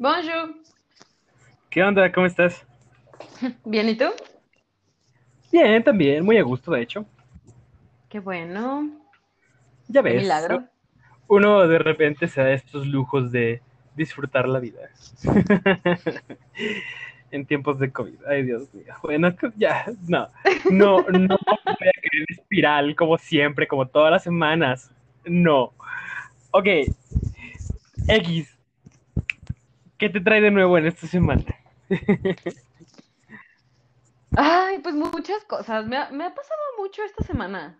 Bonjour. ¿Qué onda? ¿Cómo estás? Bien, ¿y tú? Bien, también, muy a gusto, de hecho. Qué bueno. Ya Qué ves, milagro. uno de repente se da estos lujos de disfrutar la vida. En tiempos de COVID. Ay, Dios mío. Bueno, ya, no. No, no voy a caer en espiral como siempre, como todas las semanas. No. Ok. X. ¿Qué te trae de nuevo en esta semana? Ay, pues muchas cosas. Me ha, me ha pasado mucho esta semana.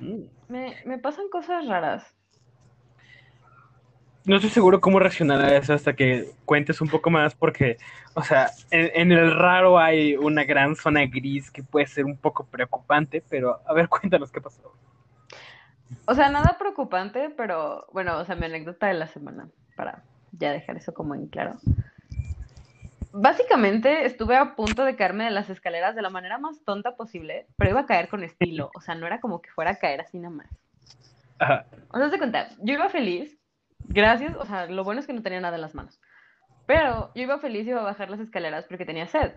Mm. Me, me pasan cosas raras. No estoy seguro cómo reaccionar a eso hasta que cuentes un poco más, porque, o sea, en, en el raro hay una gran zona gris que puede ser un poco preocupante, pero a ver, cuéntanos qué pasó. O sea, nada preocupante, pero bueno, o sea, mi anécdota de la semana, para ya dejar eso como en claro. Básicamente estuve a punto de caerme de las escaleras de la manera más tonta posible, pero iba a caer con estilo, o sea, no era como que fuera a caer así nada más. Ajá. O sea, de cuenta, yo iba feliz, gracias, o sea, lo bueno es que no tenía nada en las manos. Pero yo iba feliz y iba a bajar las escaleras porque tenía sed.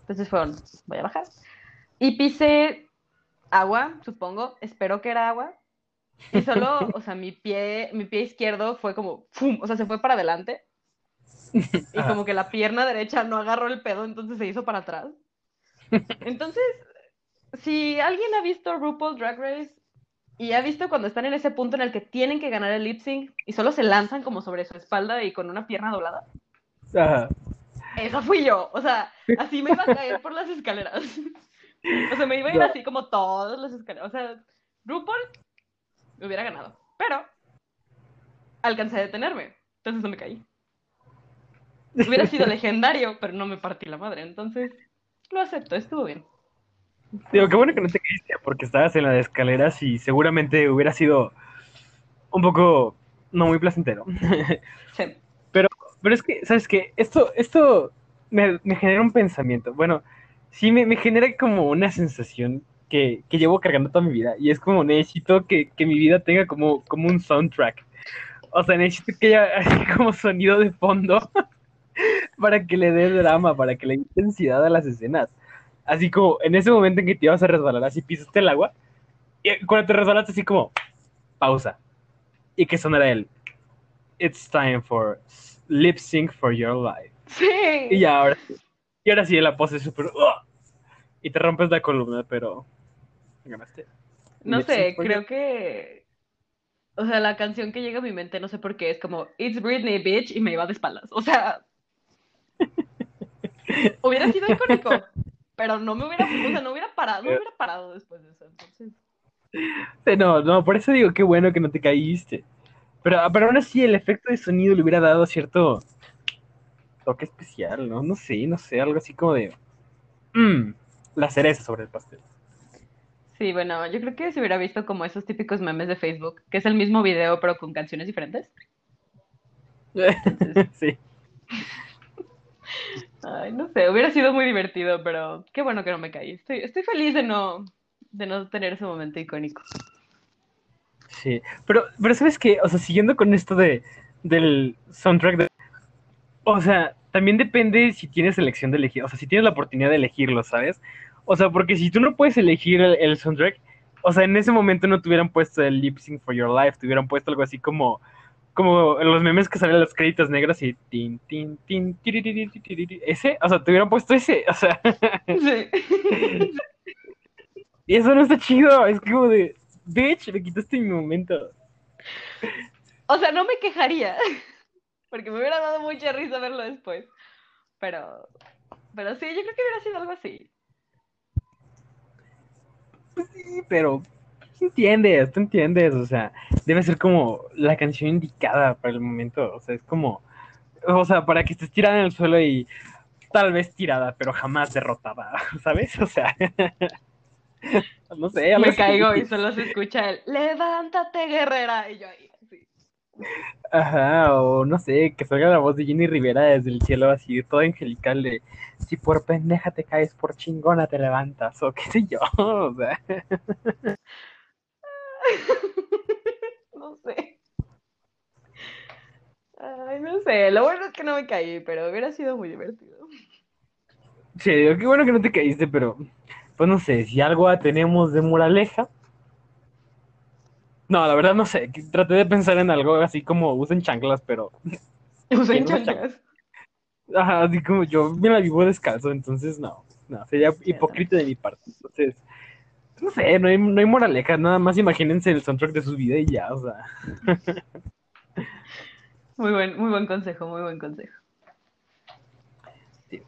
Entonces fueron, voy a bajar. Y pisé agua, supongo, espero que era agua. Y solo, o sea, mi pie, mi pie izquierdo fue como, ¡fum! O sea, se fue para adelante. Y como que la pierna derecha no agarró el pedo, entonces se hizo para atrás. Entonces, si alguien ha visto RuPaul Drag Race y ha visto cuando están en ese punto en el que tienen que ganar el lip sync y solo se lanzan como sobre su espalda y con una pierna doblada, Ajá. esa fui yo. O sea, así me iba a caer por las escaleras. O sea, me iba a ir así como todas las escaleras. O sea, RuPaul hubiera ganado. Pero alcancé a detenerme. Entonces no me caí. Hubiera sido legendario, pero no me partí la madre. Entonces, lo acepto, estuvo bien. Digo, qué bueno que no te caíste, porque estabas en las escaleras y seguramente hubiera sido un poco no muy placentero. Sí. Pero es que, ¿sabes qué? Esto, esto me, me genera un pensamiento. Bueno, sí me, me genera como una sensación que, que llevo cargando toda mi vida. Y es como necesito que, que mi vida tenga como, como un soundtrack. O sea, necesito que haya así como sonido de fondo para que le dé drama, para que le dé intensidad a las escenas. Así como en ese momento en que te ibas a resbalar, así pisaste el agua. Y cuando te resbalaste, así como pausa. Y que sonara el It's time for lip sync for your life. Y Sí. ya, ahora. Y ahora sí, la pose es súper. ¡Ugh! Y te rompes la columna, pero. Ganaste. No sé, creo que. O sea, la canción que llega a mi mente, no sé por qué, es como It's Britney, bitch, y me iba de espaldas. O sea. Hubiera sido icónico, pero no me hubiera, o sea, no hubiera parado, no hubiera parado después de eso. Entonces, Sí, No, no, por eso digo, qué bueno que no te caíste. Pero, pero aún así, el efecto de sonido le hubiera dado cierto toque especial, ¿no? No sé, no sé, algo así como de. Mmm, la cereza sobre el pastel. Sí, bueno, yo creo que se hubiera visto como esos típicos memes de Facebook, que es el mismo video, pero con canciones diferentes. Entonces, sí. ay, no sé, hubiera sido muy divertido, pero qué bueno que no me caí. Estoy, estoy feliz de no, de no tener ese momento icónico. Sí, pero, pero ¿sabes qué? O sea, siguiendo con esto de, del soundtrack, de- o sea, también depende si tienes elección de elegir, o sea, si tienes la oportunidad de elegirlo, ¿sabes? O sea, porque si tú no puedes elegir el, el soundtrack, o sea, en ese momento no te hubieran puesto el lip sync for your life, te hubieran puesto algo así como, como los memes que salen los créditos negros y tin, tin, tin, ese, o sea, te hubieran puesto ese, o sea, Sí. y eso no está chido, es como de, bitch, me quitaste mi momento. O sea, no me quejaría, porque me hubiera dado mucha risa verlo después. Pero, pero sí, yo creo que hubiera sido algo así. Sí, pero tú entiendes, tú entiendes, o sea, debe ser como la canción indicada para el momento, o sea, es como, o sea, para que estés tirada en el suelo y tal vez tirada, pero jamás derrotada, ¿sabes? O sea, no sé, Me caigo y solo se escucha el levántate, guerrera. Y yo ahí. Ajá, o no sé, que salga la voz de Jenny Rivera desde el cielo así, todo angelical de, si por pendeja te caes, por chingona te levantas, o qué sé yo, o sea, No sé. Ay, no sé, lo bueno es que no me caí, pero hubiera sido muy divertido. Sí, digo, qué bueno que no te caíste, pero pues no sé, si algo tenemos de moraleja. No, la verdad no sé, traté de pensar en algo así como usen chanclas, pero Usen ¿Quién usa chanclas. ajá, así como yo me la vivo descalzo, entonces no, no, sería hipócrita de mi parte. Entonces, no sé, no hay, no hay moraleja, nada más imagínense el soundtrack de su vida y ya, o sea. Muy buen, muy buen consejo, muy buen consejo. Sí.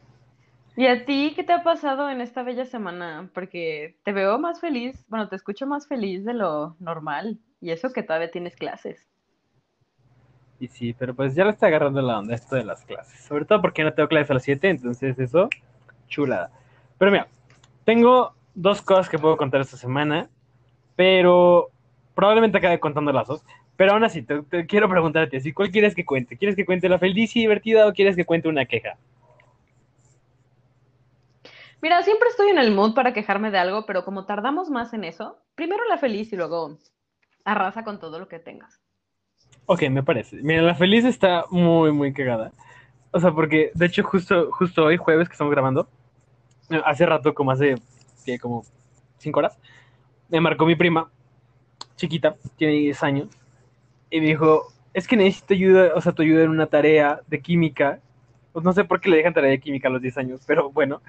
¿Y a ti qué te ha pasado en esta bella semana? Porque te veo más feliz, bueno, te escucho más feliz de lo normal, y eso que todavía tienes clases. Y sí, pero pues ya le está agarrando la onda esto de las clases. Sobre todo porque no tengo clases a las 7, entonces eso, chulada. Pero mira, tengo dos cosas que puedo contar esta semana, pero probablemente acabe contando las dos. Pero aún así, te, te quiero preguntarte así, ¿cuál quieres que cuente? ¿Quieres que cuente la feliz y divertida o quieres que cuente una queja? Mira, siempre estoy en el mood para quejarme de algo, pero como tardamos más en eso, primero la feliz y luego arrasa con todo lo que tengas. Ok, me parece. Mira, la feliz está muy, muy cagada. O sea, porque de hecho justo, justo hoy, jueves, que estamos grabando, hace rato, como hace, ¿qué? como cinco horas, me marcó mi prima, chiquita, tiene 10 años, y me dijo, es que necesito ayuda, o sea, tu ayuda en una tarea de química. Pues no sé por qué le dejan tarea de química a los 10 años, pero bueno,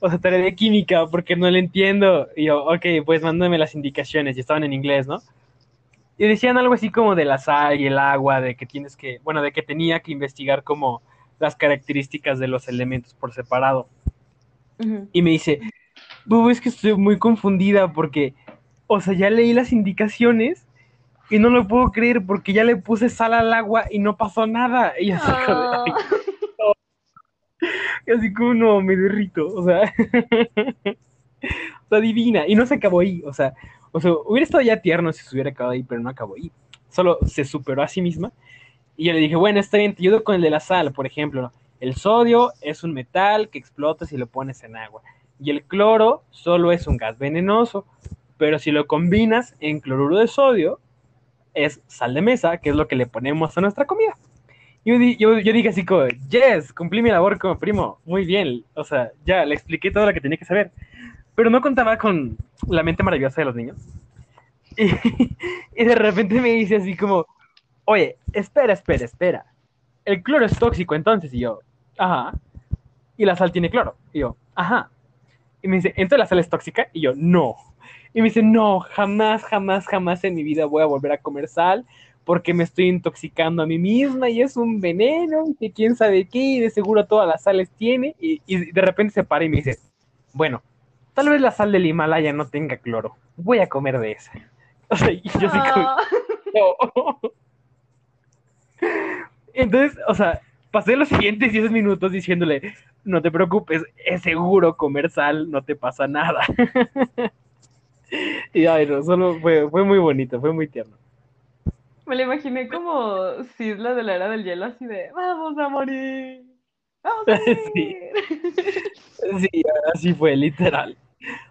o sea, tarea de química, porque no le entiendo. Y yo, ok, pues mándame las indicaciones, y estaban en inglés, ¿no? Y decían algo así como de la sal y el agua, de que tienes que, bueno, de que tenía que investigar como las características de los elementos por separado. Y me dice, Bubu, es que estoy muy confundida porque, o sea, ya leí las indicaciones y no lo puedo creer porque ya le puse sal al agua y no pasó nada. Y así, como de, Ah. "Ay", y así como, no, me derrito, o sea, o sea, divina. Y no se acabó ahí, o sea, o sea, hubiera estado ya tierno si se hubiera acabado ahí, pero no acabó ahí. Solo se superó a sí misma. Y yo le dije, bueno, está bien, te ayudo con el de la sal, por ejemplo. ¿no? El sodio es un metal que explota si lo pones en agua. Y el cloro solo es un gas venenoso. Pero si lo combinas en cloruro de sodio, es sal de mesa, que es lo que le ponemos a nuestra comida. Yo, yo, yo dije así como, yes, cumplí mi labor como primo, muy bien. O sea, ya le expliqué todo lo que tenía que saber. Pero no contaba con la mente maravillosa de los niños. Y, de repente me dice así como, oye, espera, espera, espera. El cloro es tóxico entonces. Y yo, ajá. Y la sal tiene cloro. Y yo, ajá. Y me dice, ¿entonces la sal es tóxica? Y yo, no. Y me dice, no, jamás, jamás, jamás en mi vida voy a volver a comer sal porque me estoy intoxicando a mí misma y es un veneno y que quién sabe qué y de seguro todas las sales tiene. Y de repente se para y me dice, bueno, tal vez la sal del Himalaya no tenga cloro. Voy a comer de esa. O sea, y yo así como, Ah. no. Entonces, o sea, pasé los siguientes 10 minutos diciéndole, no te preocupes, es seguro comer sal, no te pasa nada. y ay, no, solo fue, fue muy bonito, fue muy tierno. Me lo imaginé como Cisla de la era del hielo, así de, vamos a morir, vamos a Sí. morir. Sí, así fue, literal.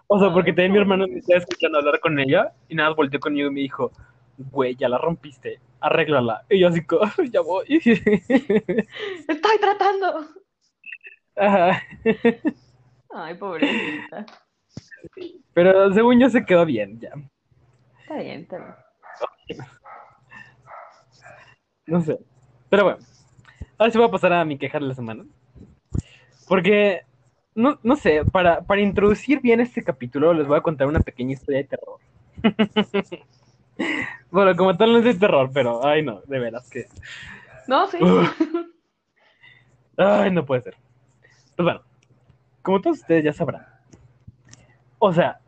O sea, porque también mi hermano me estaba escuchando hablar con ella y nada, volteó conmigo y me dijo, güey, ya la rompiste, arréglala. Y yo así ya voy. Estoy tratando. Ajá. Ay, pobrecita. Pero según yo se quedó bien, ya. Está bien, está bien. No sé. Pero bueno, ahora sí voy a pasar a mi queja de la semana. Porque, no, no sé, para, para introducir bien este capítulo les voy a contar una pequeña historia de terror. bueno, como tal no es de terror, pero, ay no, de veras que... No, sí. Ay, no puede ser. Pues bueno, como todos ustedes ya sabrán. O sea,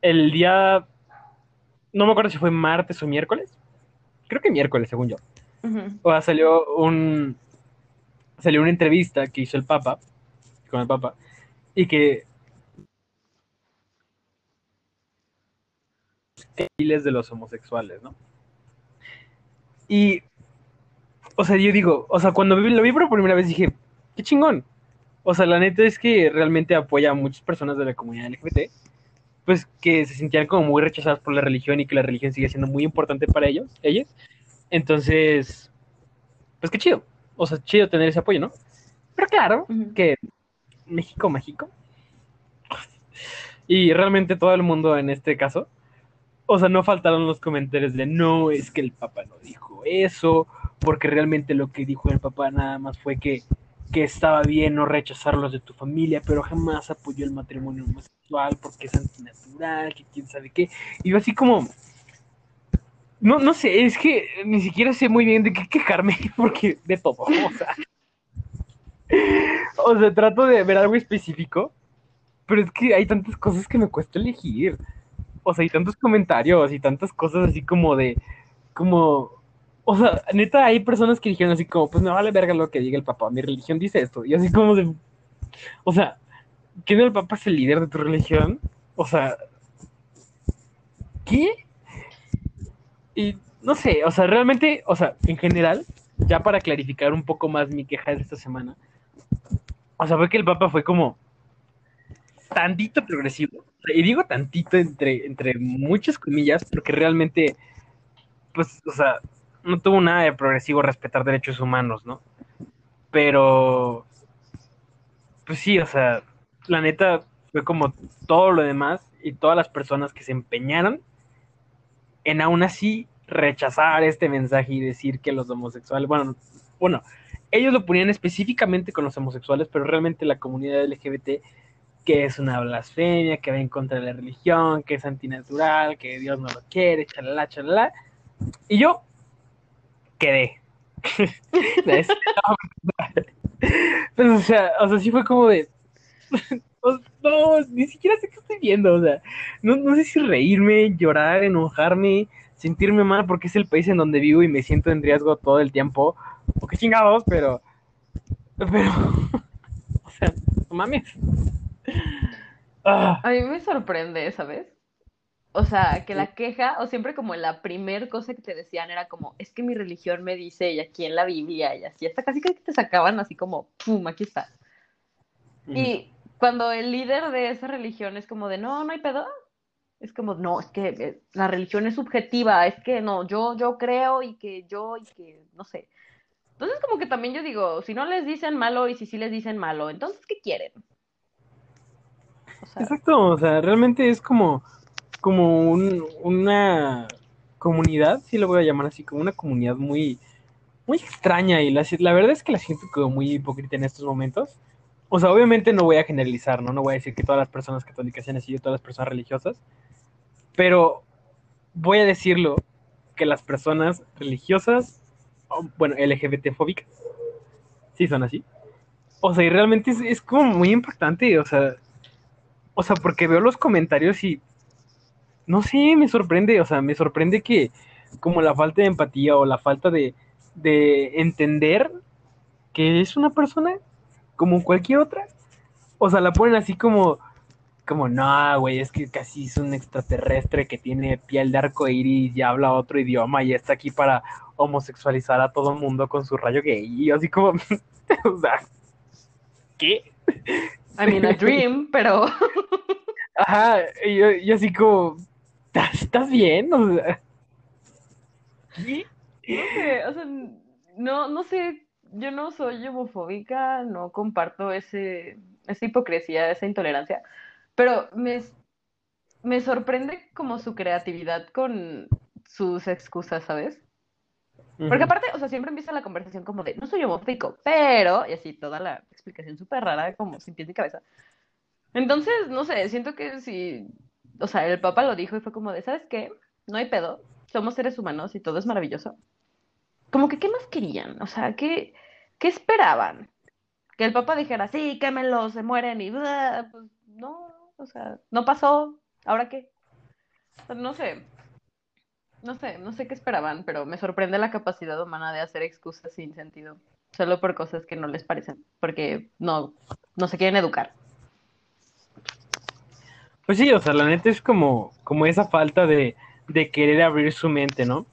el día... No me acuerdo si fue martes o miércoles. Creo que miércoles, según yo. O sea, salió un salió una entrevista que hizo el Papa con el Papa y que miles de los homosexuales, ¿no? Y o sea, yo digo, o sea, cuando lo vi por primera vez dije, qué chingón. O sea, la neta es que realmente apoya a muchas personas de la comunidad LGBT, pues que se sentían como muy rechazadas por la religión y que la religión sigue siendo muy importante para ellos, ellos. Entonces, pues qué chido. O sea, chido tener ese apoyo, ¿no? Pero claro que México mágico. Y realmente todo el mundo en este caso. O sea, no faltaron los comentarios de no, es que el papá no dijo eso, porque realmente lo que dijo el papá nada más fue que, que estaba bien no rechazarlos de tu familia, pero jamás apoyó el matrimonio homosexual porque es antinatural, que quién sabe qué. Y yo así como, no, no sé, es que ni siquiera sé muy bien de qué quejarme, porque de todo, o sea. O sea, trato de ver algo específico, pero es que hay tantas cosas que me cuesta elegir. O sea, hay tantos comentarios y tantas cosas así como de, como, o sea, neta, hay personas que dijeron así como, pues me vale verga lo que diga el papá, mi religión dice esto. Y así como de, o sea, ¿quién el papá es el líder de tu religión? O sea, ¿qué? Y no sé, o sea, realmente, o sea, en general, ya para clarificar un poco más mi queja de esta semana, o sea, fue que el Papa fue como tantito progresivo. Y digo tantito entre, entre muchas comillas, porque realmente, pues, o sea, no tuvo nada de progresivo respetar derechos humanos, ¿no? Pero, pues sí, o sea, la neta fue como todo lo demás y todas las personas que se empeñaron en aún así rechazar este mensaje y decir que los homosexuales, bueno, bueno, ellos lo ponían específicamente con los homosexuales, pero realmente la comunidad LGBT, que es una blasfemia, que va en contra de la religión, que es antinatural, que Dios no lo quiere, chalala, chalala. Y yo quedé. pues, o sea, o sea, sí fue como de. no, ni siquiera sé qué estoy viendo, o sea, no, no sé si reírme, llorar, enojarme, sentirme mal porque es el país en donde vivo y me siento en riesgo todo el tiempo, o qué chingados, pero, pero, o sea, no mames. Ah, A mí me sorprende, ¿sabes? O sea, que la queja, o siempre como la primer cosa que te decían era como, es que mi religión me dice, y aquí en la Biblia, y así, hasta casi que te sacaban así como, pum, aquí está. Y cuando el líder de esa religión es como de, no, no hay pedo, es como, no, es que eh, la religión es subjetiva, es que no, yo, yo creo y que yo, y que, no sé. Entonces como que también yo digo, si no les dicen malo y si sí les dicen malo, entonces, ¿qué quieren? Exacto, o sea, realmente es como, como un- una comunidad, sí lo voy a llamar así, como una comunidad muy, muy extraña y la, la verdad es que la siento como muy hipócrita en estos momentos. O sea, obviamente no voy a generalizar, ¿no? No voy a decir que todas las personas católicas sean así o todas las personas religiosas, pero voy a decirlo que las personas religiosas, bueno, LGBT-fóbicas, sí son así. O sea, y realmente es, es como muy impactante, o sea, o sea, porque veo los comentarios y no sé, me sorprende, o sea, me sorprende que como la falta de empatía o la falta de, de entender que es una persona como cualquier otra. O sea, la ponen así como, como, no, güey, es que casi es un extraterrestre que tiene piel de arco iris y habla otro idioma y está aquí para homosexualizar a todo el mundo con su rayo gay. Y yo así como, o sea, ¿qué? I mean, a dream, pero Ajá, y yo, yo así como, ¿estás, estás bien? O sea, ¿qué? no sé, o sea, no, no sé, yo no soy homofóbica, no comparto ese, esa hipocresía, esa intolerancia, pero me, me sorprende como su creatividad con sus excusas, ¿sabes? Porque aparte, o sea, siempre empieza la conversación como de, no soy homofóbico, pero, y así toda la explicación súper rara, como sin pies ni cabeza. Entonces, no sé, siento que si, o sea, el Papa lo dijo y fue como de, ¿sabes qué? No hay pedo, somos seres humanos y todo es maravilloso. Como que, ¿qué más querían? O sea, ¿qué, qué esperaban? Que el Papa dijera, sí, quémenlos, se mueren y, bla, pues no, o sea, no pasó, ¿ahora qué? No sé, no sé, no sé qué esperaban, pero me sorprende la capacidad humana de hacer excusas sin sentido, solo por cosas que no les parecen, porque no, no se quieren educar. Pues sí, o sea, la neta es como, como esa falta de, de querer abrir su mente, ¿no?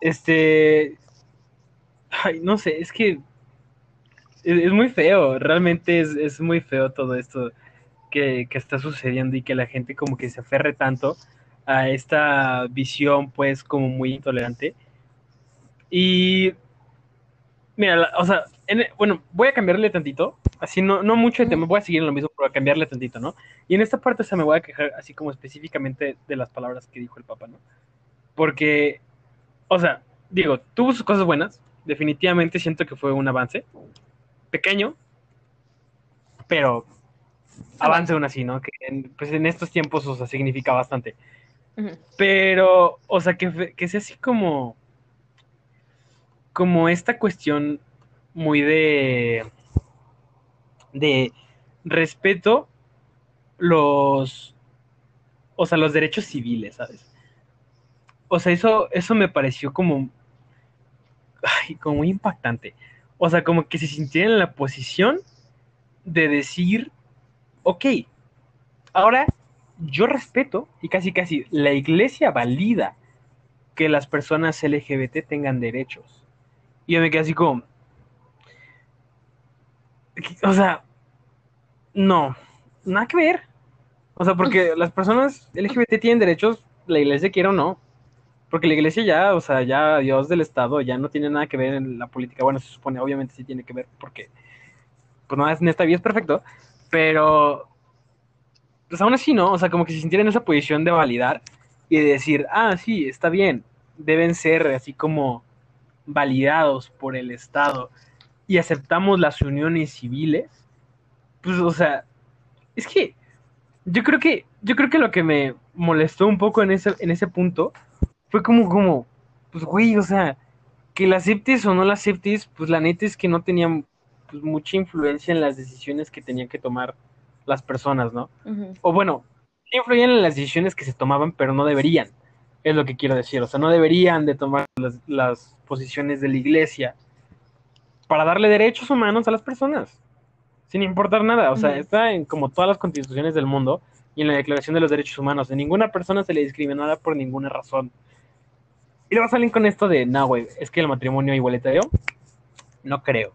Este, ay, no sé, es que es, muy feo, realmente es, es muy feo todo esto que, que está sucediendo y que la gente como que se aferre tanto a esta visión pues como muy intolerante. Y Mira, o sea, bueno, voy a cambiarle tantito, así no, no mucho de tema, voy a seguir en lo mismo, pero a cambiarle tantito, ¿no? Y en esta parte, o sea, me voy a quejar así como específicamente de las palabras que dijo el Papa, ¿no? Porque, o sea, digo, tuvo sus cosas buenas, definitivamente siento que fue un avance, pequeño, pero avance aún así, ¿no? Que en, pues en estos tiempos, o sea, significa bastante. Pero, o sea, que, que sea así como como esta cuestión muy de de respeto los o sea, los derechos civiles, ¿sabes? O sea, eso eso me pareció como ay, como muy impactante. O sea, como que se sintieran en la posición de decir, ok, ahora yo respeto y casi casi la iglesia valida que las personas LGBT tengan derechos. Y yo me quedé así como. O sea, no, nada que ver. O sea, porque las personas LGBT tienen derechos, la iglesia quiere o no. Porque la iglesia ya, o sea, ya Dios del Estado ya no tiene nada que ver en la política. Bueno, se supone, obviamente sí tiene que ver, porque pues no, en esta vida es perfecto. Pero, pues aún así, ¿no? O sea, como que se sintiera en esa posición de validar y de decir, ah, sí, está bien, deben ser así como validados por el Estado y aceptamos las uniones civiles, pues, o sea, es que yo creo que, yo creo que lo que me molestó un poco en ese, en ese punto fue como, como, pues, güey, o sea, que la aceptes o no la aceptes, pues la neta es que no tenían pues, mucha influencia en las decisiones que tenían que tomar las personas, ¿no? O bueno, influían en las decisiones que se tomaban, pero no deberían. Es lo que quiero decir. O sea, no deberían de tomar las, posiciones de la iglesia para darle derechos humanos a las personas. Sin importar nada. O sea, está en como todas las constituciones del mundo y en la Declaración de los Derechos Humanos. De ninguna persona se le discriminará por ninguna razón. Y luego salen con esto de, no, güey, es que el matrimonio igualitario, no creo.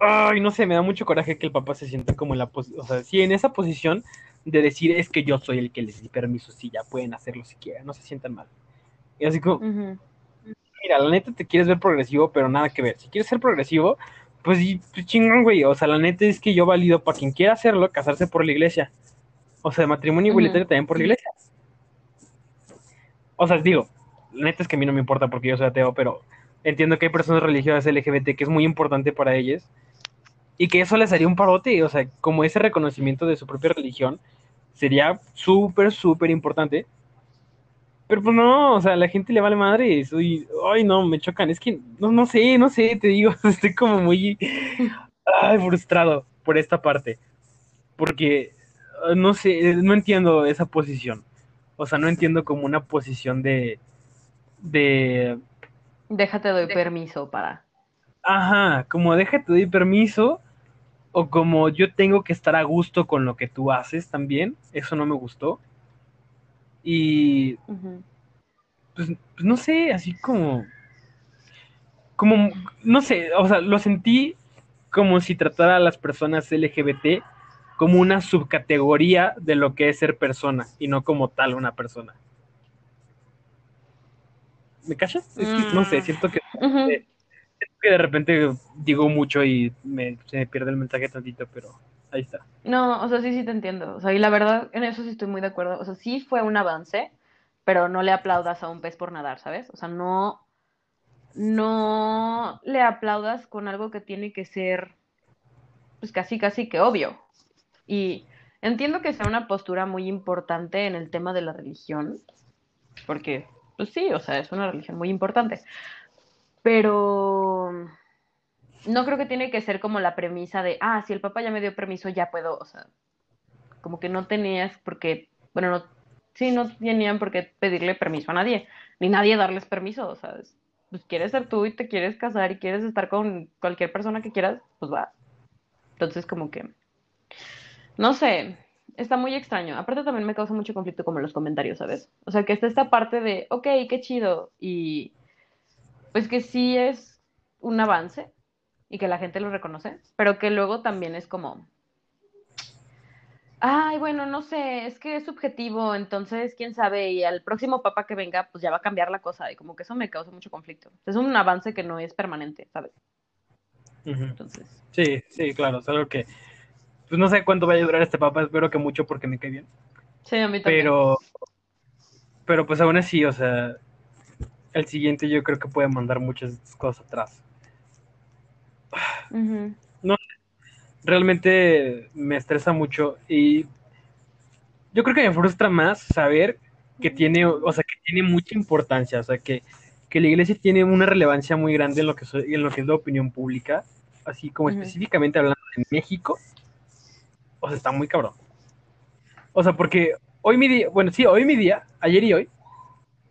Ay, no sé, me da mucho coraje que el papá se sienta como en la posición, o sea, sí, en esa posición de decir es que yo soy el que les di permiso, si ya pueden hacerlo si quieren, no se sientan mal. Y así como, mira, la neta te quieres ver progresivo, pero nada que ver. Si quieres ser progresivo, pues, pues, chingón, güey. O sea, la neta es que yo valido para quien quiera hacerlo, casarse por la iglesia. O sea, matrimonio igualitario también por la iglesia. O sea, digo, la neta es que a mí no me importa porque yo soy ateo, pero entiendo que hay personas religiosas LGBT que es muy importante para ellas y que eso les haría un parote, o sea, como ese reconocimiento de su propia religión sería súper, súper importante. Pero pues no, o sea, a la gente le vale madre. Soy, ay, no, me chocan. Es que, no, no sé, no sé, te digo, estoy como muy ay, frustrado por esta parte. Porque, ah, no sé, no entiendo esa posición. O sea, no entiendo como una posición de... de Déjate doy permiso para. Ajá, como déjate doy permiso o como yo tengo que estar a gusto con lo que tú haces también, eso no me gustó. Y pues, pues, no sé, así como como no sé, o sea, lo sentí como si tratara a las personas LGBT como una subcategoría de lo que es ser persona y no como tal una persona. ¿Me cachas? Es que no sé, mm. siento que que de repente digo mucho y me, se me pierde el mensaje tantito, pero ahí está. No, o sea, sí, sí te entiendo. O sea, y la verdad, en eso sí estoy muy de acuerdo. O sea, sí fue un avance, pero no le aplaudas a un pez por nadar, ¿sabes? O sea, no, no le aplaudas con algo que tiene que ser, pues casi, casi que obvio. Y entiendo que sea una postura muy importante en el tema de la religión, porque, pues sí, o sea, es una religión muy importante pero no creo que tiene que ser como la premisa de, ah, si el papá ya me dio permiso, ya puedo, o sea, como que no tenías porque, bueno, no, sí, no tenían por qué pedirle permiso a nadie, ni nadie darles permiso, o sea, pues quieres ser tú y te quieres casar y quieres estar con cualquier persona que quieras, pues va. Entonces, como que, no sé, está muy extraño. Aparte también me causa mucho conflicto como los comentarios, ¿sabes? O sea, que está esta parte de, ok, qué chido, y pues que sí es un avance y que la gente lo reconoce, pero que luego también es como, ay, bueno, no sé, es que es subjetivo, entonces, quién sabe, y al próximo papa que venga, pues ya va a cambiar la cosa, y como que eso me causa mucho conflicto. Es un avance que no es permanente, ¿sabes? Entonces, Sí, sí, claro, es algo que, pues no sé cuánto vaya a durar este papa, espero que mucho porque me cae bien. sí, a mí también. Pero, pero pues aún así, o sea, el siguiente yo creo que puede mandar muchas cosas atrás. Ujú. Realmente me estresa mucho y yo creo que me frustra más saber que tiene, o sea, que tiene mucha importancia, o sea, que, que la iglesia tiene una relevancia muy grande en lo que, so- en lo que es la opinión pública, así como específicamente hablando de México, o sea, está muy cabrón. O sea, porque hoy mi día, bueno, sí, hoy mi día, ayer y hoy,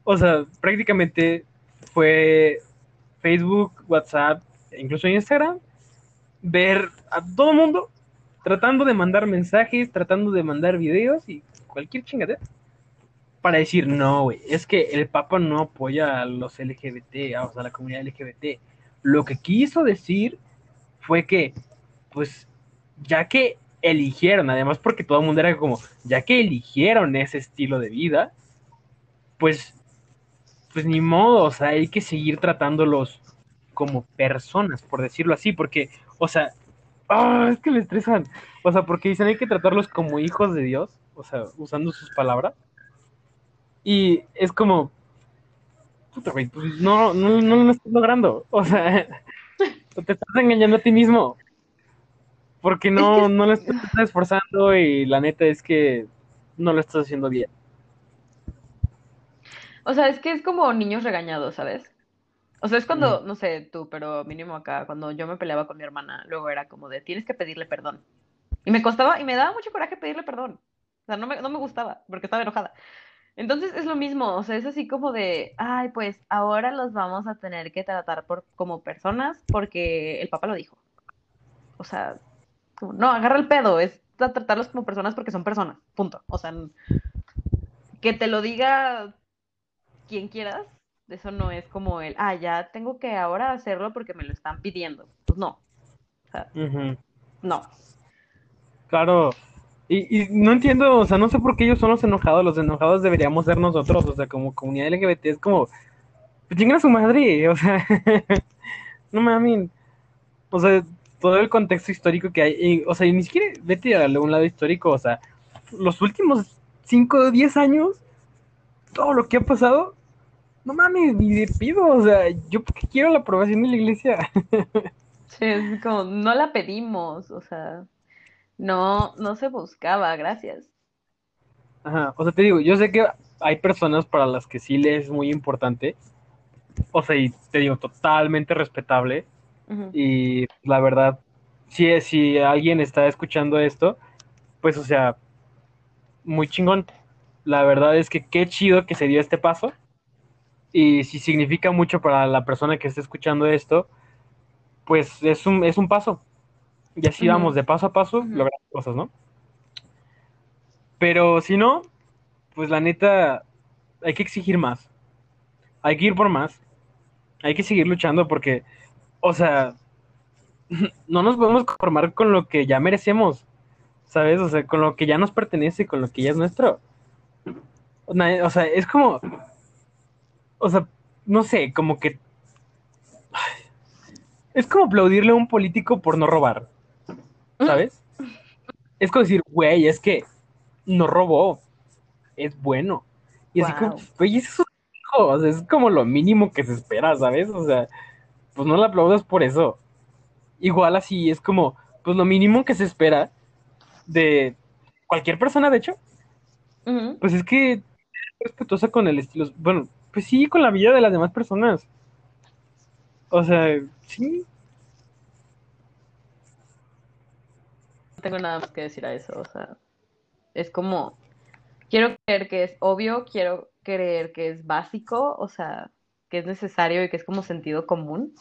o sea, prácticamente fue Facebook, WhatsApp, incluso Instagram, ver a todo mundo tratando de mandar mensajes, tratando de mandar videos y cualquier chingadera para decir, no, güey, es que el Papa no apoya a los LGBT, a, o sea, a la comunidad LGBT. Lo que quiso decir fue que, pues, ya que eligieron, además porque todo el mundo era como, ya que eligieron ese estilo de vida, pues, pues ni modo, o sea, hay que seguir tratándolos como personas, por decirlo así, porque, o sea, ah, es que me estresan, o sea, porque dicen hay que tratarlos como hijos de Dios, o sea, usando sus palabras, y es como, puta, güey, pues no, no, no lo estás logrando, o sea, te estás engañando a ti mismo, porque no, no lo estás esforzando y la neta es que no lo estás haciendo bien. O sea, es que es como niños regañados, ¿sabes? O sea, es cuando, no sé tú, pero mínimo acá, cuando yo me peleaba con mi hermana, luego era como de, tienes que pedirle perdón. Y me costaba, y me daba mucho coraje pedirle perdón. O sea, no me, no me gustaba, porque estaba enojada. Entonces es lo mismo, o sea, es así como de, ay, pues ahora los vamos a tener que tratar por, como personas porque el papá lo dijo. O sea, como, no, agarra el pedo, es tra- tratarlos como personas porque son personas, punto. O sea, que te lo diga quien quieras, eso no es como el, ah, ya tengo que ahora hacerlo porque me lo están pidiendo. Pues no, o sea, no. Claro. Y, y no entiendo, o sea, no sé por qué ellos son los enojados. Los enojados deberíamos ser nosotros, o sea, como comunidad LGBT es como, pues chingan a su madre, o sea, no mames. O sea, todo el contexto histórico que hay, y, o sea, y ni siquiera vete a un lado histórico, o sea, los últimos 5 o 10 años, todo lo que ha pasado, no mames, ni de pido, o sea, yo porque quiero la aprobación de la iglesia. Sí, es como, no la pedimos, o sea, no, no se buscaba, gracias. Ajá, o sea, te digo, yo sé que hay personas para las que sí le es muy importante, o sea, y te digo, totalmente respetable, y la verdad, si, si alguien está escuchando esto, pues, o sea, muy chingón. La verdad es que qué chido que se dio este paso, y si significa mucho para la persona que esté escuchando esto, pues es un, es un paso. Y así vamos de paso a paso Ujú. logrando cosas, ¿no? Pero si no, pues la neta, hay que exigir más. Hay que ir por más. Hay que seguir luchando porque, o sea, no nos podemos conformar con lo que ya merecemos, ¿sabes? O sea, con lo que ya nos pertenece, con lo que ya es nuestro. O sea, es como, o sea, no sé, como que... Es como aplaudirle a un político por no robar, ¿sabes? Es como decir, güey, es que no robó, es bueno. Y así como, güey, eso es un hijo, o sea, es como lo mínimo que se espera, ¿sabes? O sea, pues no le aplaudas por eso. Igual así, es como, pues lo mínimo que se espera de cualquier persona, de hecho, pues es que es respetuosa con el estilo, bueno, pues sí, con la vida de las demás personas. O sea, sí, No tengo nada más que decir a eso, o sea, es como, quiero creer que es obvio, quiero creer que es básico, o sea, que es necesario y que es como sentido común.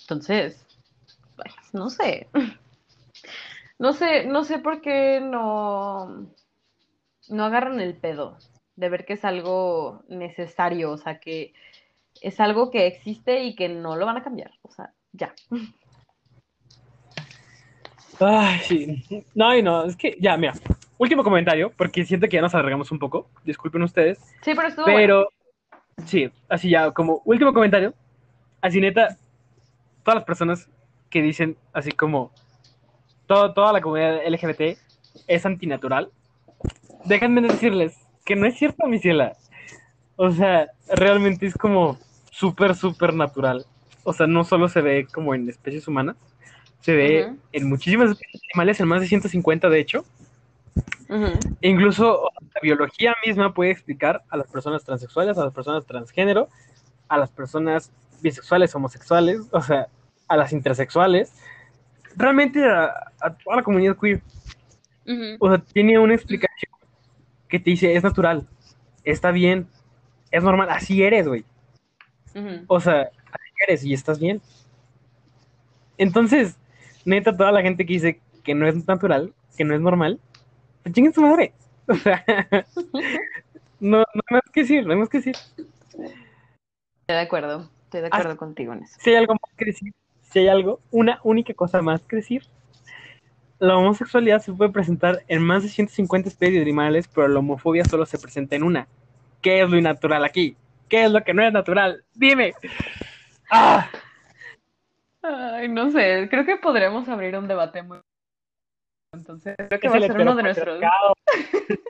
Entonces, ay, no sé, no sé, no sé por qué no, no agarran el pedo de ver que es algo necesario, o sea, que es algo que existe y que no lo van a cambiar, o sea, ya. Ay, sí. No, y no, es que ya, mira. Último comentario, porque siento que ya nos alargamos un poco. Disculpen ustedes. Sí, pero estuvo bueno. Pero, sí, así ya, como último comentario. Así neta, todas las personas que dicen así como todo, toda la comunidad LGBT es antinatural, déjenme decirles que no es cierto, mi ciela. O sea, realmente es como súper, súper natural. O sea, no solo se ve como en especies humanas, se ve en muchísimas especies animales, en más de 150 de hecho. E incluso la biología misma puede explicar a las personas transexuales, a las personas transgénero, a las personas bisexuales, homosexuales, o sea, a las intersexuales, realmente a, a toda la comunidad queer. O sea, tiene una explicación que te dice, es natural, está bien, es normal, así eres, güey. O sea, así eres y estás bien. Entonces, neta, toda la gente que dice que no es natural, que no es normal, pues chinguen su madre. O sea, no, no hay más que decir, no hay más que decir. Estoy de acuerdo. Estoy de acuerdo contigo en eso. Si hay algo más que decir, si hay algo, una única cosa más que decir, la homosexualidad se puede presentar en más de 150 especies animales, pero la homofobia solo se presenta en una. ¿Qué es lo innatural aquí? ¿Qué es lo que no es natural? Dime. ¡Ah! Ay, no sé, creo que podremos abrir un debate muy... Entonces, creo que va a ser uno de nuestros...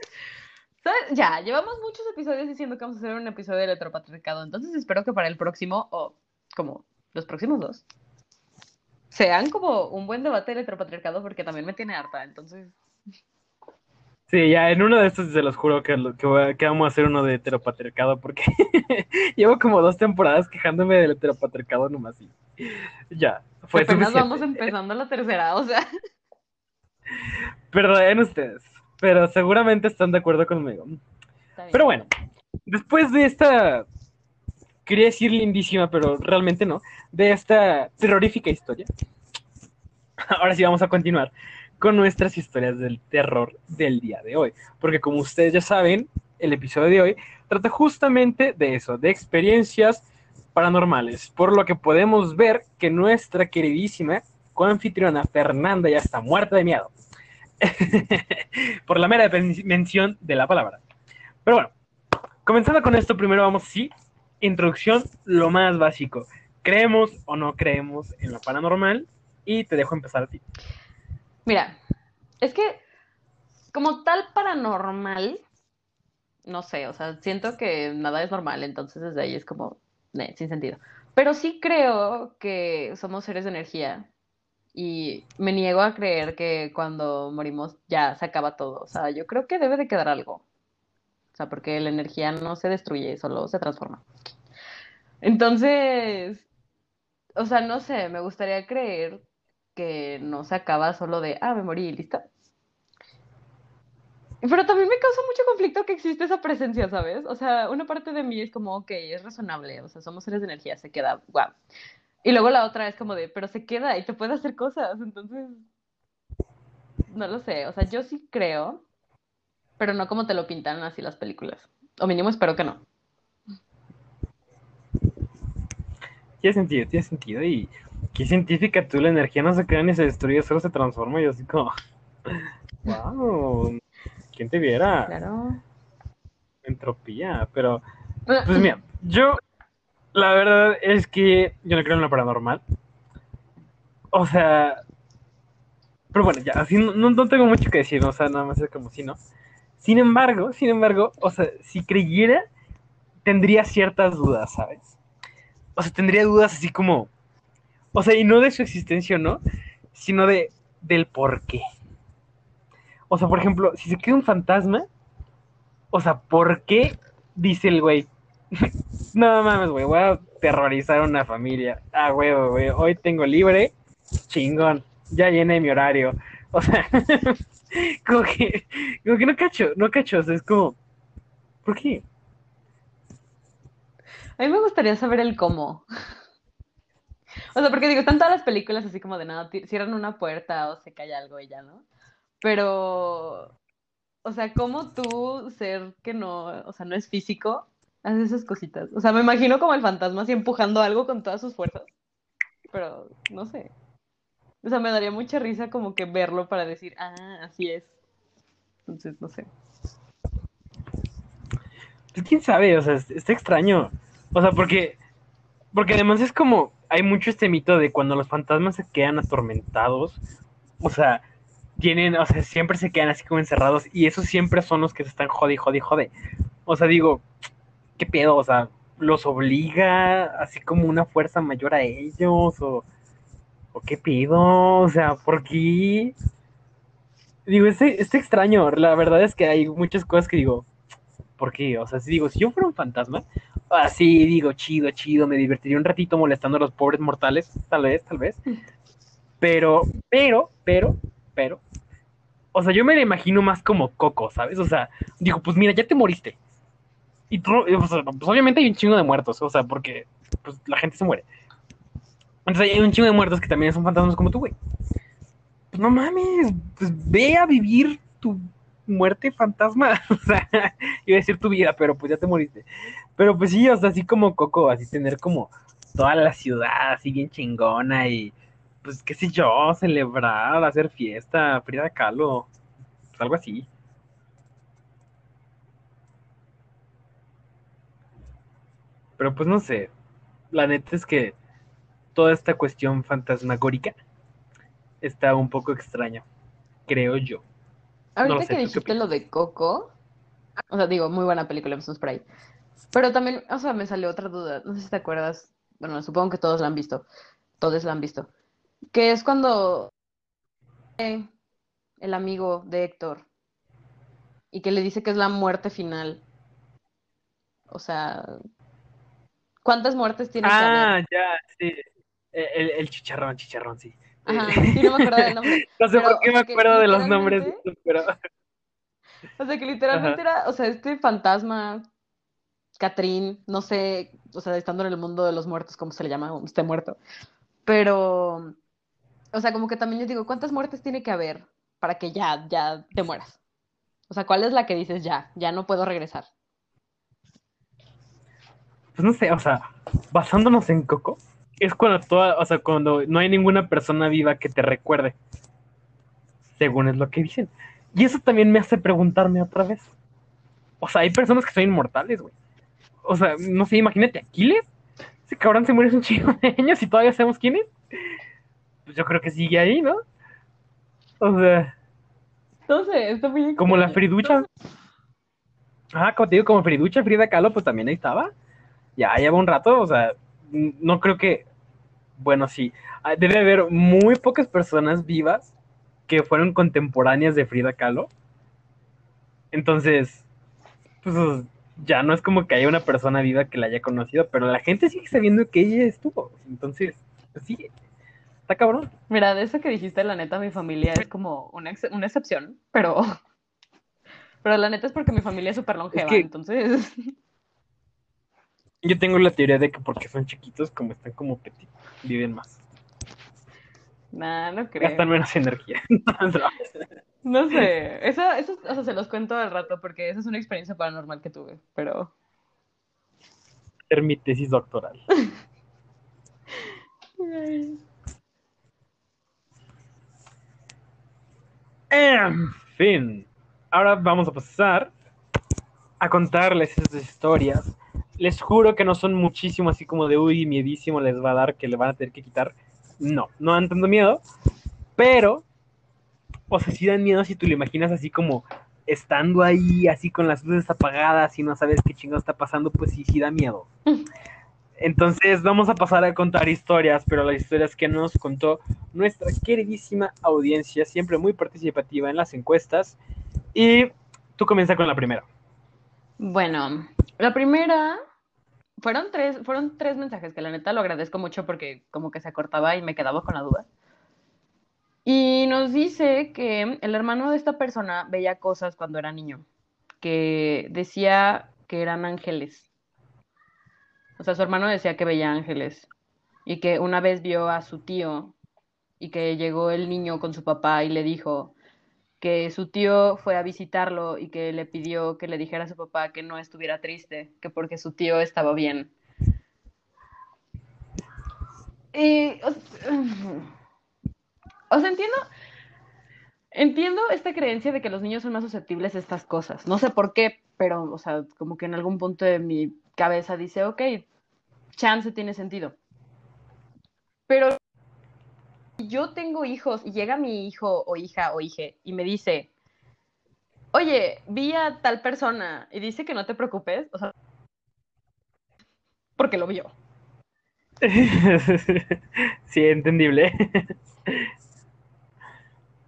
Ya, llevamos muchos episodios diciendo que vamos a hacer un episodio del heteropatriarcado, entonces espero que para el próximo, o como los próximos dos, sean como un buen debate del heteropatriarcado porque también me tiene harta, entonces... Sí, ya en uno de estos se los juro que, lo- que, voy a- que vamos a hacer uno de heteropatriarcado porque llevo como dos temporadas quejándome del heteropatriarcado nomás y ya, fue apenas suficiente. vamos empezando la tercera, o sea... Perdonen ustedes, pero seguramente están de acuerdo conmigo. Pero bueno, después de esta, quería decir lindísima, pero realmente no, de esta terrorífica historia, ahora sí vamos a continuar con nuestras historias del terror del día de hoy. Porque como ustedes ya saben, el episodio de hoy trata justamente de eso, de experiencias paranormales, por lo que podemos ver que nuestra queridísima coanfitriona Fernanda ya está muerta de miedo. por la mera mención de la palabra. Pero bueno, comenzando con esto, primero vamos, sí, introducción, lo más básico. ¿Creemos o no creemos en lo paranormal? Y te dejo empezar a ti. Mira, es que como tal paranormal, no sé, o sea, siento que nada es normal, entonces desde ahí es como, sin sentido. Pero sí creo que somos seres de energía y me niego a creer que cuando morimos ya se acaba todo. O sea, yo creo que debe de quedar algo. O sea, porque la energía no se destruye, solo se transforma. Entonces, o sea, no sé, me gustaría creer que no se acaba solo de, ah, me morí y listo. Pero también me causa mucho conflicto que existe esa presencia, ¿sabes? O sea, una parte de mí es como, ok, es razonable, o sea, somos seres de energía, se queda, guau. Y luego la otra es como de, pero se queda y te puede hacer cosas, entonces, no lo sé, o sea, yo sí creo, pero no como te lo pintan así las películas. O mínimo espero que no. Tiene sentido, tiene sentido. Y qué científica tú, la energía no se crea ni se destruye, solo se transforma. Y yo así como, wow, ¿quién te viera? Claro. Entropía, pero Pues mira, yo la verdad es que yo no creo en lo paranormal. O sea, pero bueno, ya, así no, no- no tengo mucho que decir, ¿no? o sea, nada más es como si no. Sin embargo, sin embargo, o sea, si creyera, tendría ciertas dudas, ¿sabes? O sea, tendría dudas así como, o sea, y no de su existencia no, sino de, del por qué. O sea, por ejemplo, si se queda un fantasma, o sea, ¿por qué dice el güey? No mames, güey, voy a terrorizar a una familia. Ah, güey, güey, hoy tengo libre, chingón, ya llené mi horario. O sea, como que, como que no cacho, no cacho, o sea, es como, ¿por qué? A mí me gustaría saber el cómo. O sea, porque digo, están todas las películas así como de nada, cierran una puerta o se cae algo y ya, ¿no? Pero, o sea, ¿cómo tú, ser que no, o sea, no es físico, haces esas cositas? O sea, me imagino como el fantasma así empujando algo con todas sus fuerzas. Pero, no sé. O sea, me daría mucha risa como que verlo para decir, ah, así es. Entonces, no sé. Pues quién sabe, o sea, es- está extraño. O sea, porque. Porque además es como. Hay mucho este mito de cuando los fantasmas se quedan atormentados. O sea, tienen. O sea, siempre se quedan así como encerrados. Y esos siempre son los que se están jode, jode, jode. O sea, digo, ¿qué pedo? O sea, ¿los obliga así como una fuerza mayor a ellos? ¿O, o qué pedo? O sea, ¿por qué? Digo, este, este extraño. La verdad es que hay muchas cosas que digo. ¿Por qué? O sea, si digo, si yo fuera un fantasma, así digo, chido, chido, me divertiría un ratito molestando a los pobres mortales, tal vez, tal vez. Pero, pero, pero, pero. O sea, yo me la imagino más como Coco, ¿sabes? O sea, digo, pues mira, ya te moriste. Y tú, pues obviamente hay un chingo de muertos, o sea, porque pues, la gente se muere. Entonces hay un chingo de muertos que también son fantasmas como tú, güey. Pues no mames, pues ve a vivir tu muerte fantasma. O sea, iba a decir tu vida, pero pues ya te moriste. Pero pues sí, o sea, así como Coco, así tener como toda la ciudad así bien chingona y pues qué sé yo, celebrar, hacer fiesta, Frida Kahlo, pues algo así. Pero pues no sé, la neta es que toda esta cuestión fantasmagórica está un poco extraña, creo yo. Ahorita sé, que ¿tú qué dijiste lo de Coco, o sea, digo, muy buena película, empezamos por ahí. Pero también, o sea, me salió otra duda, no sé si te acuerdas, bueno, supongo que todos la han visto, todos la han visto, que es cuando eh, el amigo de Héctor y que le dice que es la muerte final. O sea, ¿cuántas muertes tiene Ah, ya, sí. El, el chicharrón, chicharrón, sí. Ajá, sí, no me acuerdo del nombre. No sé Pero, por qué me acuerdo de los nombres, pero O sea, que literalmente era, o sea, este fantasma, Catrín, no sé, o sea, estando en el mundo de los muertos, ¿cómo se le llama? Esté muerto. Pero, o sea, como que también yo digo, ¿cuántas muertes tiene que haber para que ya, ya te mueras? O sea, ¿cuál es la que dices ya, ya no puedo regresar? pues no sé, o sea, basándonos en Coco, es cuando toda, o sea, cuando no hay ninguna persona viva que te recuerde, según es lo que dicen. Y eso también me hace preguntarme otra vez. O sea, hay personas que son inmortales, güey. O sea, no sé, imagínate, Aquiles. Ese cabrón se muere hace un chingo de años y todavía sabemos quién es. Pues yo creo que sigue ahí, ¿no? O sea, No sé, está muy como la. Friducha. Ah, como te digo, como Friducha, Frida Kahlo, pues también ahí estaba. Ya lleva un rato, o sea, no creo que. Bueno, sí. ah, Debe haber muy pocas personas vivas que fueron contemporáneas de Frida Kahlo. Entonces, pues ya no es como que haya una persona viva que la haya conocido, pero la gente sigue sabiendo que ella estuvo. Entonces, pues sí, está cabrón. Mira, de eso que dijiste, la neta, mi familia es como una, ex- una excepción, pero, pero la neta es porque mi familia es súper longeva, que- entonces, Yo tengo la teoría de que porque son chiquitos, como están como petit, viven más. nah, no creo. Gastan menos energía. No sé, eso, eso, o sea, se los cuento al rato porque esa es una experiencia paranormal que tuve, pero... hacer mi tesis doctoral. En fin, ahora vamos a pasar a contarles esas historias. Les juro que no son muchísimo así como de uy, miedísimo les va a dar que le van a tener que quitar. No, no dan tanto miedo, pero, o sea, sí dan miedo si tú lo imaginas así como estando ahí, así con las luces apagadas y no sabes qué chingado está pasando, pues sí, sí da miedo. Entonces vamos a pasar a contar historias, pero las historias que nos contó nuestra queridísima audiencia, siempre muy participativa en las encuestas. Y tú comienza con la primera. Bueno, la primera fueron tres, fueron tres mensajes que la neta lo agradezco mucho porque como que se cortaba y me quedaba con la duda. Y nos dice que el hermano de esta persona veía cosas cuando era niño, que decía que eran ángeles. O sea, su hermano decía que veía ángeles y que una vez vio a su tío y que llegó el niño con su papá y le dijo que su tío fue a visitarlo y que le pidió que le dijera a su papá que no estuviera triste, que porque su tío estaba bien. Y, o- O sea, entiendo, entiendo esta creencia de que los niños son más susceptibles a estas cosas. No sé por qué, pero, o sea, como que en algún punto de mi cabeza dice, ok, chance tiene sentido. Pero yo tengo hijos y llega mi hijo o hija o hije y me dice, oye, vi a tal persona y dice que no te preocupes, o sea, porque lo vio. sí, entendible.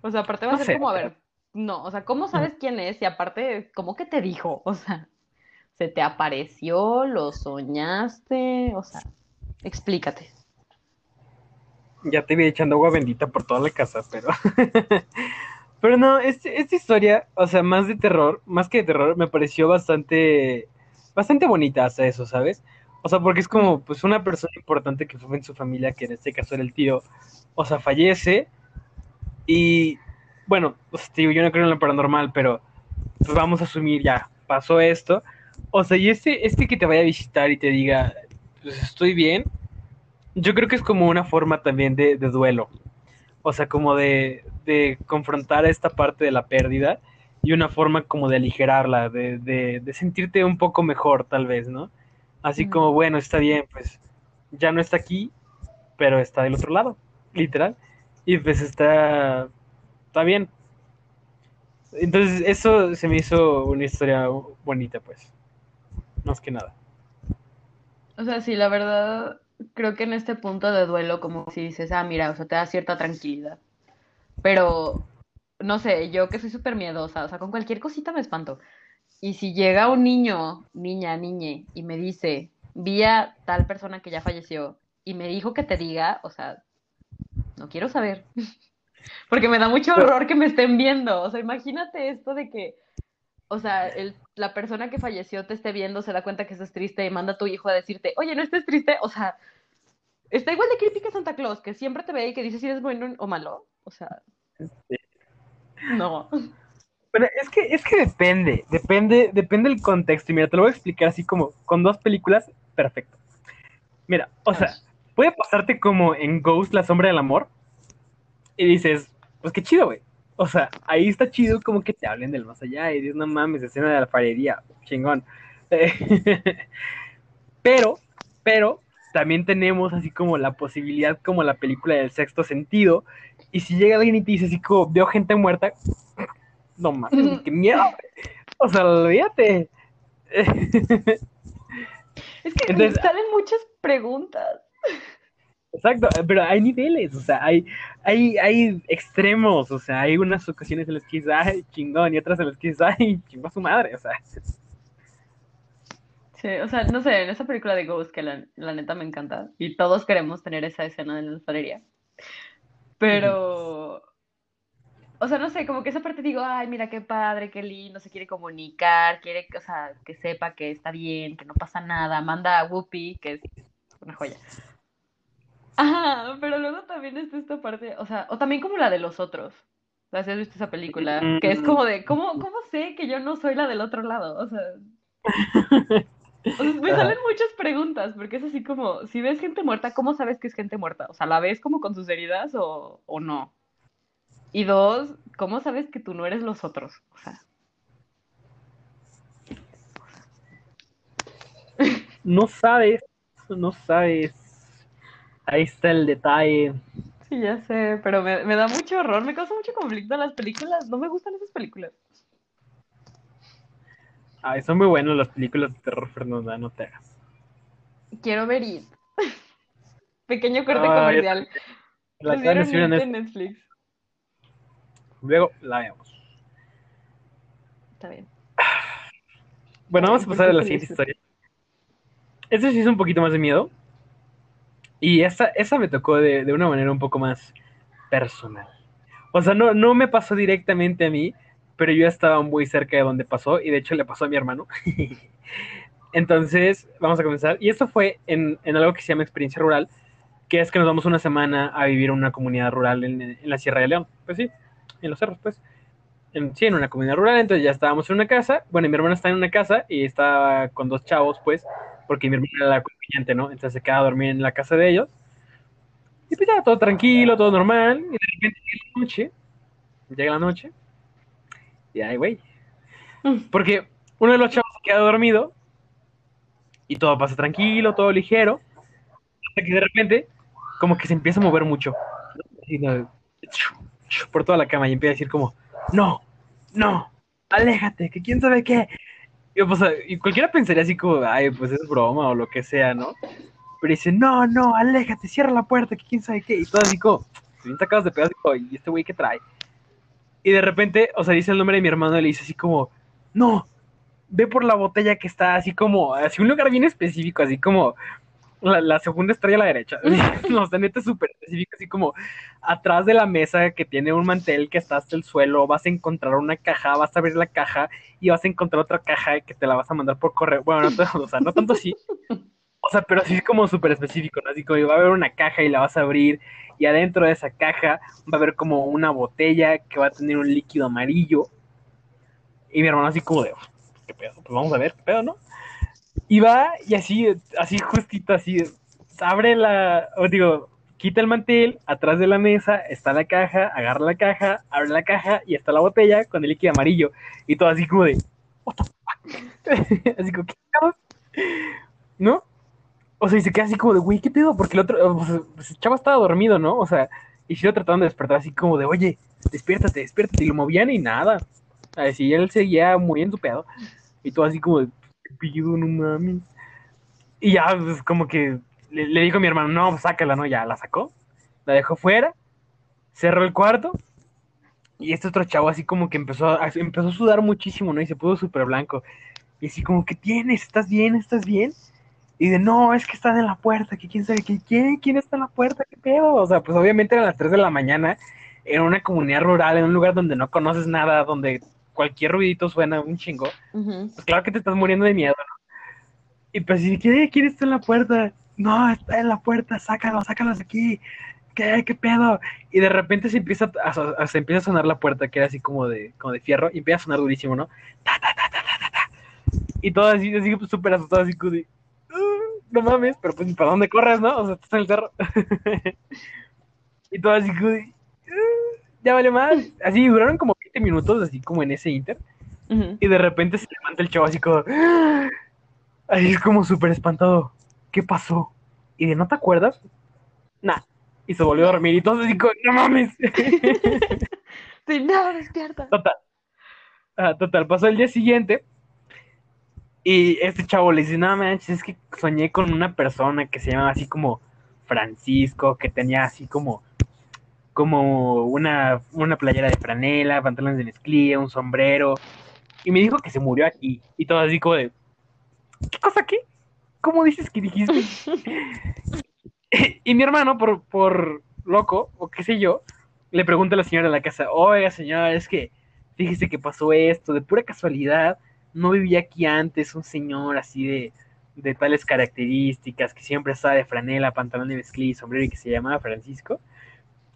O sea, aparte va a ser como, a ver, no, o sea, ¿cómo sabes quién es? Y aparte, ¿cómo que te dijo? O sea, ¿se te apareció? ¿Lo soñaste? O sea, explícate. Ya te vi echando agua bendita por toda la casa, pero... pero no, este, esta historia, o sea, más de terror, más que de terror, me pareció bastante, bastante bonita hasta eso, ¿sabes? O sea, porque es como, pues, una persona importante que fue en su familia, que en este caso era el tío, o sea, fallece y, bueno, pues, digo, yo no creo en lo paranormal, pero pues vamos a asumir ya, pasó esto. O sea, y este, este que te vaya a visitar y te diga, pues estoy bien, yo creo que es como una forma también de, duelo. O sea, como de, de, confrontar esta parte de la pérdida y una forma como de aligerarla, de, de, sentirte un poco mejor tal vez, ¿no? Así como, bueno, está bien, pues ya no está aquí, pero está del otro lado, literal. Y pues está, está bien. Entonces eso se me hizo una historia bonita, pues. Más que nada. O sea, sí, la verdad, creo que en este punto de duelo, como si dices, ah, mira, o sea, te da cierta tranquilidad. Pero, no sé, yo que soy súper miedosa, o sea, con cualquier cosita me espanto. Y si llega un niño, niña, niñe, y me dice, vi a tal persona que ya falleció, y me dijo que te diga, o sea, no quiero saber. Porque me da mucho horror que me estén viendo. O sea, imagínate esto de que, o sea, el, la persona que falleció te esté viendo, se da cuenta que estás triste y manda a tu hijo a decirte, oye, no estés triste. O sea, está igual de creepy que Santa Claus, que siempre te ve y que dice si eres bueno o malo. O sea, no. Pero es que, es que depende, depende, depende del contexto. Y mira, te lo voy a explicar así como con dos películas, perfecto. Mira, o sea, puede pasarte como en Ghost, la sombra del amor, y dices, pues qué chido, güey. O sea, ahí está chido como que te hablen del más allá y dices, no mames, escena de alfarería, chingón. pero, pero, también tenemos así como la posibilidad, como la película del sexto sentido, y si llega alguien y te dice así como, veo gente muerta, no mames, qué miedo. O sea, olvídate. es que me salen muchas preguntas. Exacto, pero hay niveles, o sea, hay, hay, hay extremos, o sea, hay unas ocasiones en las que dices, ay, chingón, y otras en las que dices, ay, chingón su madre, o sea. Sí, o sea, no sé, en esa película de Ghost, que la, neta me encanta, y todos queremos tener esa escena en la alfarería, pero, o sea, no sé, como que esa parte digo, ay, mira qué padre, qué lindo, se quiere comunicar, quiere, o sea, que sepa que está bien, que no pasa nada, manda a Whoopi, que es una joya. Ajá, pero luego también está esta parte, o sea, o también como la de los otros. O sea, si has visto esa película, que es como de, ¿cómo, ¿cómo sé que yo no soy la del otro lado? O sea, me salen muchas preguntas, porque es así como, si ves gente muerta, ¿cómo sabes que es gente muerta? O sea, ¿la ves como con sus heridas o, o no? Y dos, ¿cómo sabes que tú no eres los otros? O sea. No sabes, no sabes Ahí está el detalle. Sí, ya sé, pero me, da mucho horror, me causa mucho conflicto las películas. No me gustan esas películas. Ay, son muy buenas las películas de terror, Fernanda, no te hagas. Quiero ver It. Pequeño corte comercial. La en Netflix. Luego la vemos. Está bien. Bueno, vamos a pasar a la siguiente historia. Este sí es un poquito más de miedo. Y esa, esa me tocó de, de, una manera un poco más personal. O sea, no, no me pasó directamente a mí, pero yo estaba muy cerca de donde pasó y de hecho le pasó a mi hermano. Entonces, vamos a comenzar. Y esto fue en, en, algo que se llama experiencia rural, que es que nos vamos una semana a vivir en una comunidad rural en, en la Sierra de León. Pues sí, en los cerros, pues. En, sí, en una comunidad rural, entonces ya estábamos en una casa. Bueno, mi hermano está en una casa y estaba con dos chavos, pues, porque mi hermana era la acompañante, ¿no? Entonces se quedaba a dormir en la casa de ellos. Y pues ya, todo tranquilo, todo normal. Y de repente llega la noche. Llega la noche. Y ay, güey. Porque uno de los chavos se queda dormido. Y todo pasa tranquilo, todo ligero. Hasta que de repente, como que se empieza a mover mucho. Y no, por toda la cama y empieza a decir como, no, no, aléjate, que quién sabe qué. Y, pues, y cualquiera pensaría así como, ay, pues es broma o lo que sea, ¿no? Pero dice, no, no, aléjate, cierra la puerta, que quién sabe qué. Y todo así como, bien sacados de pedazo, y este güey que trae. Y de repente, o sea, dice el nombre de mi hermano y le dice así como, no, ve por la botella que está así como, así un lugar bien específico, así como la, segunda estrella a la derecha. no, neta súper específico, así como atrás de la mesa que tiene un mantel que está hasta el suelo, vas a encontrar una caja, vas a abrir la caja y vas a encontrar otra caja que te la vas a mandar por correo. Bueno, no, o sea, no tanto así. O sea, pero sí como súper específico, ¿no? Así como va a haber una caja y la vas a abrir y adentro de esa caja va a haber como una botella que va a tener un líquido amarillo. Y mi hermano así como de, ¿qué pedo? Pues vamos a ver, ¿qué pedo, no? Y va y así, así justito, así, abre la, o digo, quita el mantel, atrás de la mesa está la caja, agarra la caja, abre la caja y está la botella con el líquido amarillo. Y todo así como de, what the fuck? así como, ¿qué ¿No? O sea, y se queda así como de, güey, ¿qué pedo? Porque el otro, pues, el chavo estaba dormido, ¿no? O sea, y si lo trataban de despertar así como de, oye, despiértate, despiértate. Y lo movían y nada. Así él seguía muriendo pedo. Y todo así como de, pido, no mames. Y ya, pues como que le, dijo a mi hermano, no, pues sácala, ¿no? Ya la sacó. La dejó fuera. Cerró el cuarto. Y este otro chavo así como que empezó a, empezó a sudar muchísimo, ¿no? Y se puso súper blanco. Y así como, ¿qué tienes? ¿Estás bien? ¿Estás bien? Y de, no, es que están en la puerta, que quién sabe, quién, quién está en la puerta, qué pedo. O sea, pues obviamente eran las 3 de la mañana, en una comunidad rural, en un lugar donde no conoces nada, donde cualquier ruidito suena un chingo. Pues claro que te estás muriendo de miedo, ¿no? Y pues, ¿quién, quién está en la puerta? No, está en la puerta, sácalo, sácalo de aquí. ¿Qué, qué pedo? Y de repente se empieza a, se empieza a sonar la puerta, que era así como de, como de fierro, y empieza a sonar durísimo, ¿no? Ta, ta, ta, ta, ta, ta. Y todo así, así súper asustado, así como de, no mames, pero pues para dónde corres, ¿no? O sea, estás en el cerro. y todo así, uh, ya vale más. Así duraron como 20 minutos, así como en ese inter. Y de repente se levanta el chavo así como, ahí es como súper espantado. ¿Qué pasó? Y de, ¿no te acuerdas? Nah. Y se volvió a dormir y todo así como, no mames. sí, no, despierta. Total. Ah, total, pasó el día siguiente y este chavo le dice, no manches, es que soñé con una persona que se llamaba así como Francisco, que tenía así como, como una, una playera de franela, pantalones de mezclilla, un sombrero. Y me dijo que se murió aquí. Y todo así ¿qué cosa qué? ¿Cómo dices que dijiste? y mi hermano, por, por loco, o qué sé yo, le pregunta a la señora de la casa, oiga señora, es que fíjese que pasó esto, de pura casualidad no vivía aquí antes un señor así de, de tales características, que siempre estaba de franela, pantalón de mezclilla y sombrero y que se llamaba Francisco.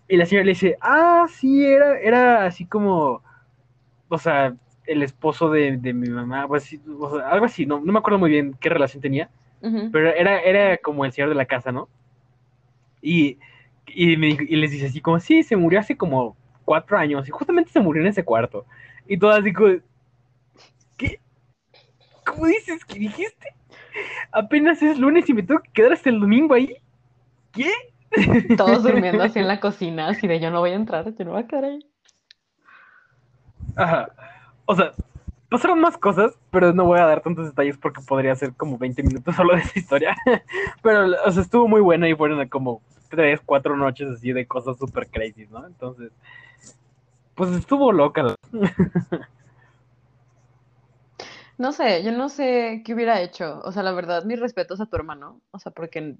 Y la señora le dice, ah, sí, era, era así como, o sea, el esposo de, mi mamá, pues, algo así, no, no me acuerdo muy bien qué relación tenía, pero era, era como el señor de la casa, ¿no? Y, y, me, y les dice así como, sí, se murió hace como cuatro años y justamente se murió en ese cuarto. Y todo así como, ¿qué? ¿Cómo dices que dijiste? Apenas es lunes y me tengo que quedar hasta el domingo ahí. ¿Qué? Todos durmiendo así en la cocina, así de yo no voy a entrar, yo no voy a quedar ahí. Ajá. O sea, pasaron más cosas, pero no voy a dar tantos detalles porque podría ser como 20 minutos solo de esa historia. Pero, o sea, estuvo muy buena y fueron como tres, cuatro noches así de cosas super crazy, ¿no? Entonces, pues estuvo loca. No sé, yo no sé qué hubiera hecho. O sea, la verdad, mis respetos a tu hermano. O sea, porque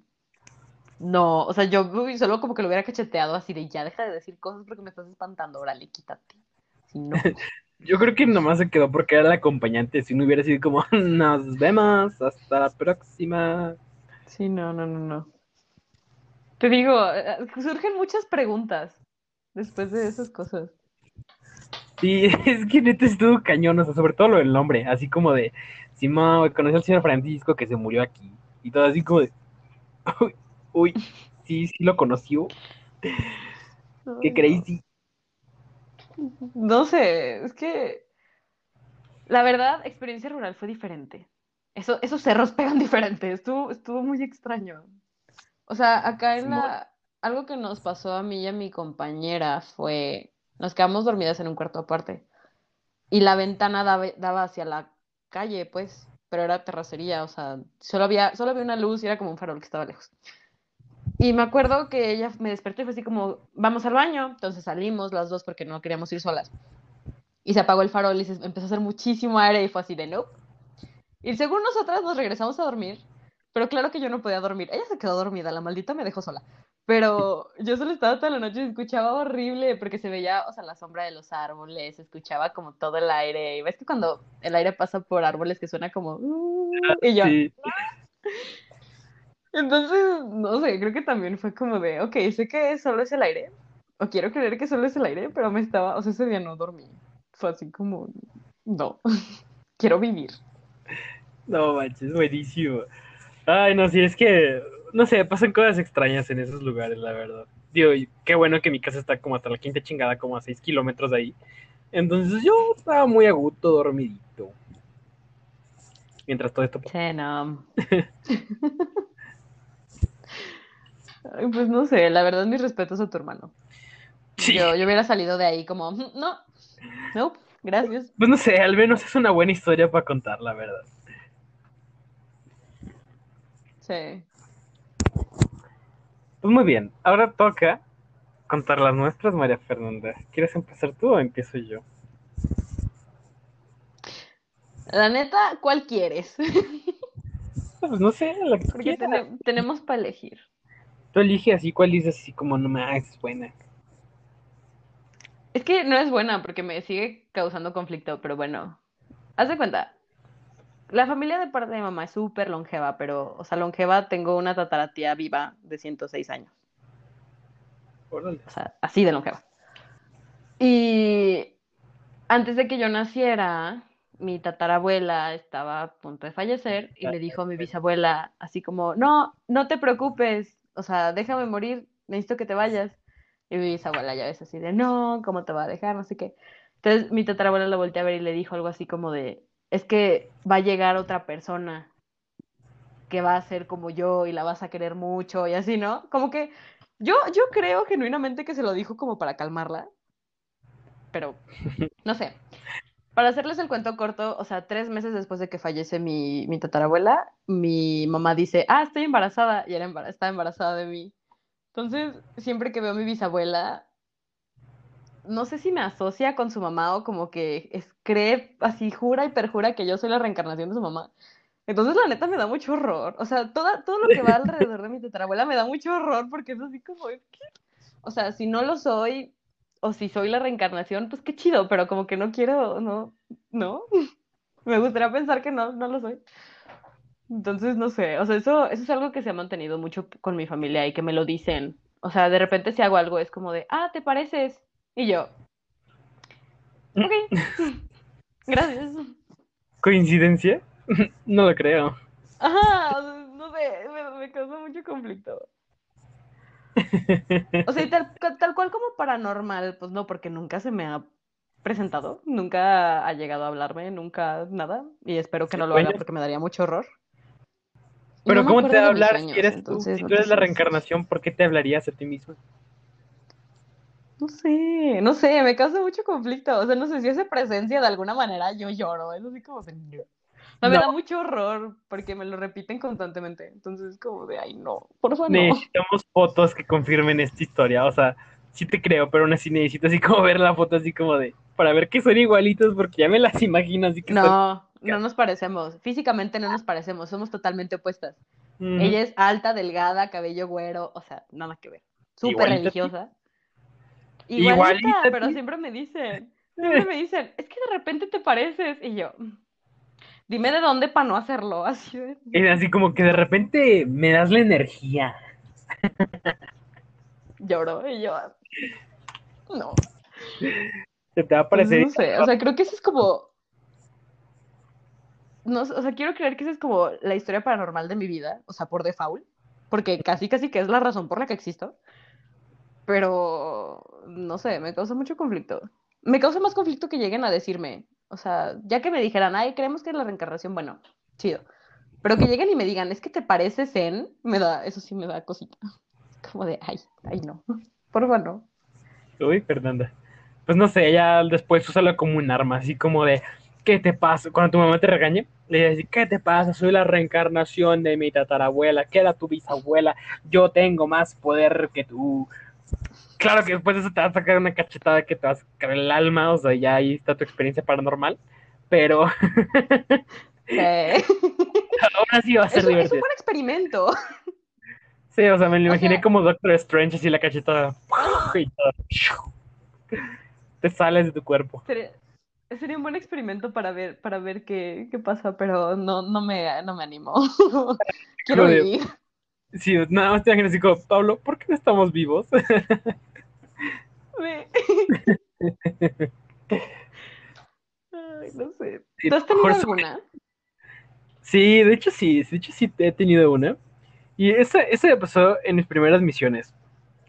no, o sea, yo solo como que lo hubiera cacheteado así de ya deja de decir cosas porque me estás espantando, órale, quítate. Si no. yo creo que nomás se quedó porque era el acompañante. Si no hubiera sido como, nos vemos, hasta la próxima. Sí, no, no, no, no. Te digo, eh, surgen muchas preguntas después de esas cosas. Sí, es que neta estuvo cañón, o sea, sobre todo lo del nombre, así como de, Simón, conocí al señor Francisco que se murió aquí, y todo así como de, uy, sí, sí lo conoció. Qué crazy. No sé, es que la verdad, experiencia rural fue diferente. Eso, esos cerros pegan diferente, estuvo, estuvo muy extraño. O sea, acá en la... Algo que nos pasó a mí y a mi compañera fue... Nos quedamos dormidas en un cuarto aparte. Y la ventana daba, daba hacia la calle, pues, pero era terracería, o sea, solo había, solo había una luz y era como un farol que estaba lejos. Y me acuerdo que ella me despertó y fue así como, vamos al baño. Entonces salimos las dos porque no queríamos ir solas. Y se apagó el farol y se empezó a hacer muchísimo aire y fue así de no. Y según nosotras nos regresamos a dormir, pero claro que yo no podía dormir. Ella se quedó dormida, la maldita me dejó sola. Pero yo solo estaba toda la noche y escuchaba horrible porque se veía, o sea, la sombra de los árboles, escuchaba como todo el aire. Y ves que cuando el aire pasa por árboles que suena como... "Uh", y yo... Sí. Entonces, no sé, creo que también fue como de, ok, sé que solo es el aire, o quiero creer que solo es el aire, pero me estaba, o sea, ese día no dormí. Fue así como, no, quiero vivir. No manches, buenísimo. Ay, no, sí, es que, no sé, pasan cosas extrañas en esos lugares, la verdad. Digo, qué bueno que mi casa está como hasta la quinta chingada, como a seis kilómetros de ahí. Entonces yo estaba muy a gusto, dormidito. Mientras todo esto... Sí, no. Pues no sé, la verdad, mis respetos a tu hermano. Sí. Yo, yo hubiera salido de ahí como, "Mm, no, no, gracias. Pues no sé, al menos es una buena historia para contar, la verdad. Sí. Pues muy bien, ahora toca contar las nuestras, María Fernanda. ¿Quieres empezar tú o empiezo yo? La neta, ¿cuál quieres? Pues no sé, la que Porque tenemos para elegir. Tú elige así, cuál dices así como no me es buena. Es que no es buena porque me sigue causando conflicto, pero bueno. Haz de cuenta. La familia de parte de mamá es súper longeva, pero, o sea, longeva tengo una tataratía viva de 106 años. Órale. O sea, así de longeva. Y antes de que yo naciera, mi tatarabuela estaba a punto de fallecer y le dijo a mi bisabuela así como, no, no te preocupes, o sea, déjame morir, necesito que te vayas. Y mi bisabuela ya ves así de, no, ¿cómo te va a dejar? No sé qué. Entonces mi tatarabuela la volteó a ver y le dijo algo así como de, es que va a llegar otra persona que va a ser como yo y la vas a querer mucho y así, ¿no? Como que yo, yo creo genuinamente que se lo dijo como para calmarla, pero no sé. Para hacerles el cuento corto, o sea, tres meses después de que fallece mi, mi tatarabuela, mi mamá dice, ah, estoy embarazada, y era embara- estaba embarazada de mí. Entonces, siempre que veo a mi bisabuela, no sé si me asocia con su mamá o como que es, cree, así jura y perjura que yo soy la reencarnación de su mamá. Entonces, la neta, me da mucho horror. O sea, toda, todo lo que va alrededor de mi tatarabuela me da mucho horror porque es así como, que... O sea, si no lo soy, o si soy la reencarnación, pues qué chido, pero como que no quiero, no, no. Me gustaría pensar que no, no lo soy. Entonces, no sé, o sea, eso, eso es algo que se ha mantenido mucho con mi familia y que me lo dicen. O sea, de repente si hago algo es como de, ah, ¿te pareces? Y yo, ok, gracias. ¿Coincidencia? no lo creo. Ajá, o sea, no sé, me, me causa mucho conflicto. O sea, y tal, tal cual como paranormal, pues no, porque nunca se me ha presentado, nunca ha llegado a hablarme, nunca nada, y espero que no lo haga porque me daría mucho horror. Pero no ¿cómo te va a hablar sueños, si eres tú? entonces Si no tú eres la reencarnación, ¿por qué te hablarías a ti misma? No sé, no sé, me causa mucho conflicto. O sea, no sé si esa presencia de alguna manera yo lloro. Es así como no. Me da mucho horror porque me lo repiten constantemente. Entonces es como de ay no, por favor no. Necesitamos fotos que confirmen esta historia. O sea, sí te creo, pero aún así necesito así como ver la foto así como de... Para ver que son igualitos, porque ya me las imagino así que son... No, no nos parecemos. Físicamente no nos parecemos, somos totalmente opuestas. Ella es alta, delgada, cabello güero, o sea, nada que ver. Súper religiosa. Igualita Igualita, pero siempre me dicen, siempre me dicen, es que de repente te pareces. Y yo, dime de dónde para no hacerlo. Así de- Es así como que de repente me das la energía. lloro. Y yo, no. Se te va a Pues parecer... no sé, o sea, creo que eso es como. No, sé, o sea, quiero creer que esa es como la historia paranormal de mi vida, o sea, por default, porque casi, casi que es la razón por la que existo. Pero, no sé, me causa mucho conflicto. Me causa más conflicto que lleguen a decirme, o sea, ya que me dijeran, ay, creemos que es la reencarnación, bueno, chido. Pero que lleguen y me digan, es que te pareces Zen, me da, eso sí me da cosita. Como de, ay, ay, no, por favor, no. Uy, Fernanda. Pues no sé, ya después úsalo como un arma, así como de, ¿qué te pasa? Cuando tu mamá te regañe, le dices, ¿qué te pasa? Soy la reencarnación de mi tatarabuela, que era tu bisabuela, yo tengo más poder que tú. Claro que después de eso te vas a sacar una cachetada que te vas a sacar el alma, o sea, ya ahí está tu experiencia paranormal, pero Sí. aún así va a ser Es, un- es un divertido. buen experimento. Sí, o sea, me lo O imaginé sea- como Doctor Strange, así la cachetada. y todo. Te sales de tu cuerpo. Sería, sería un buen experimento para ver, para ver qué, qué pasa, pero no, no me, no me animo. Quiero vivir. Sí, nada más te imaginas así como, Pablo, ¿por qué no estamos vivos? Me- Ay, no sé. Sí, ¿Tú has tenido alguna? Sí, de hecho sí, de hecho sí he tenido una. Y esa, esa me pasó en mis primeras misiones.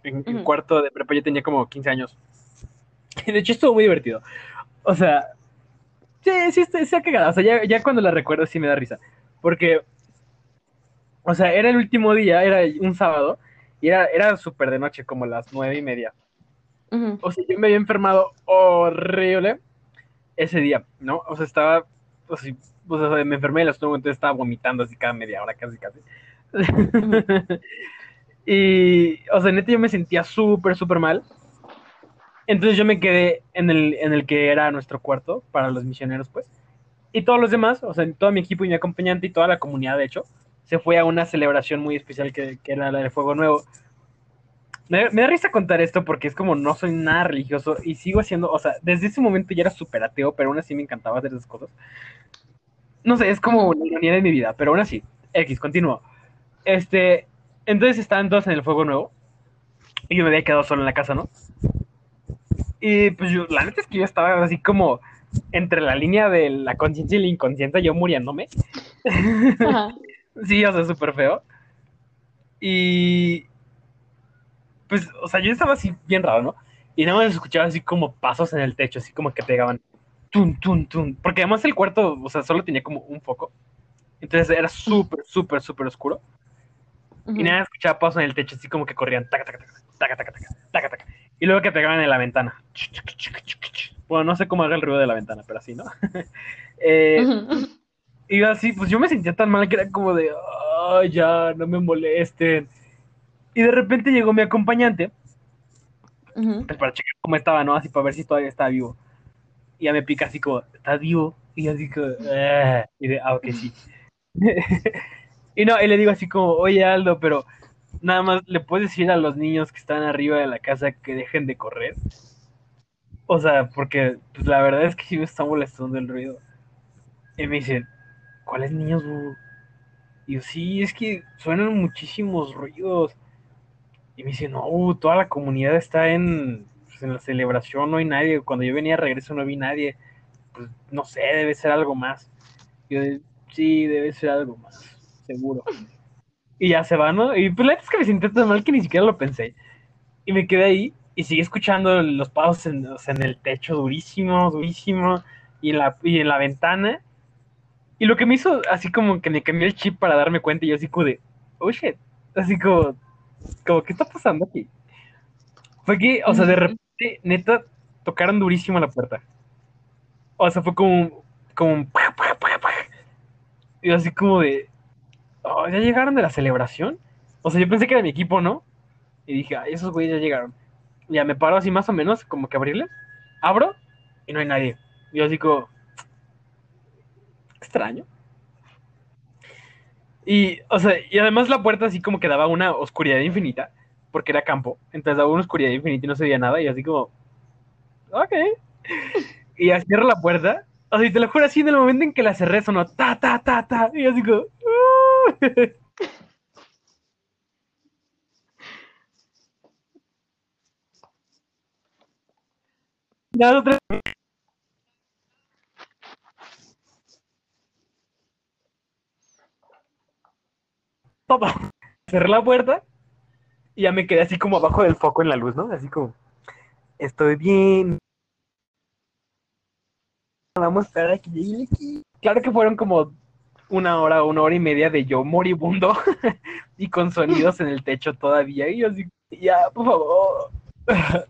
En, en Ujú. cuarto de prepa yo tenía como 15 años. Y de hecho estuvo muy divertido. O sea, sí, sí, está, está cagada. O sea, ya, ya cuando la recuerdo sí me da risa. Porque, o sea, era el último día, era un sábado, y era, era súper de noche, como las nueve y media. O sea, yo me había enfermado horrible ese día, ¿no? O sea, estaba, o sea, o sea, me enfermé del estómago, entonces estaba vomitando así cada media hora, casi, casi. y, o sea, neta, yo me sentía súper, súper mal. Entonces yo me quedé en el, en el que era nuestro cuarto para los misioneros, pues. Y todos los demás, o sea, todo mi equipo y mi acompañante y toda la comunidad, de hecho, se fue a una celebración muy especial que, que era la del Fuego Nuevo. Me, me da risa contar esto porque es como no soy nada religioso y sigo haciendo, o sea, desde ese momento ya era súper ateo, pero aún así me encantaba hacer esas cosas. No sé, es como la ironía de mi vida, pero aún así, X, continúo. Este, entonces estaban todos en el fuego nuevo y yo me había quedado solo en la casa, ¿no? Y pues yo, la neta es que yo estaba así como entre la línea de la conciencia y la inconsciencia, yo muriéndome. Ajá. Sí, o sea, súper feo. Y. Pues, o sea, yo estaba así bien raro, ¿no? Y nada más escuchaba así como pasos en el techo, así como que pegaban. Tun, tun, tun. Porque además el cuarto, o sea, solo tenía como un foco. Entonces era súper, súper, súper oscuro. Y nada, más escuchaba pasos en el techo, así como que corrían. Taca, taca, taca, taca, taca, taca, taca, taca. Y luego que pegaban en la ventana. Bueno, no sé cómo haga el ruido de la ventana, pero así, ¿no? eh, y así, pues yo me sentía tan mal que era como de, ay, ya, no me molesten. Y de repente llegó mi acompañante, pues para checar cómo estaba, ¿no? Así para ver si todavía estaba vivo. Y ya me pica así como, ¿estás vivo? Y yo así como, "Ah". y de, ah, ok, sí. y no, y le digo así como, oye Aldo, pero nada más le puedes decir a los niños que están arriba de la casa que dejen de correr. O sea, porque pues, la verdad es que sí me está molestando el ruido. Y me dicen, ¿cuáles niños, bu?" Y yo, sí, es que suenan muchísimos ruidos. Y me dicen, no, bu, toda la comunidad está en, pues, en la celebración, no hay nadie. Cuando yo venía de regreso no vi nadie. Pues no sé, debe ser algo más. Yo, sí, debe ser algo más, seguro. Y ya se va, ¿no? Y pues la es que me sentí tan mal que ni siquiera lo pensé. Y me quedé ahí y seguí escuchando los pasos en, en el techo durísimo, durísimo. Y en, la, y en la ventana. Y lo que me hizo así como que me cambió el chip para darme cuenta y yo así como de, oh shit. Así como, como, ¿qué está pasando aquí? Fue que, o sea, de repente, neta, tocaron durísimo la puerta. O sea, fue como, un- como un... Y así como de, oh, ¿ya llegaron de la celebración? O sea, yo pensé que era mi equipo, ¿no? Y dije, ay, esos güeyes ya llegaron. Ya me paro así más o menos, como que abrirle. Abro y no hay nadie. Y yo así como, extraño. Y, o sea, y además la puerta así como que daba una oscuridad infinita, porque era campo. Entonces daba una oscuridad infinita y no se veía nada. Y así como, ok. Y ya cierro la puerta. O sea, y te lo juro así, en el momento en que la cerré sonó ta, ta, ta, ta. Y así como, "Uh". Ya otra todo. cerré la puerta y ya me quedé así como abajo del foco en la luz, ¿no? Así como, estoy bien. Vamos a esperar aquí. Claro que fueron como una hora, una hora y media de yo moribundo y con sonidos en el techo todavía. Y yo así, ya, por favor.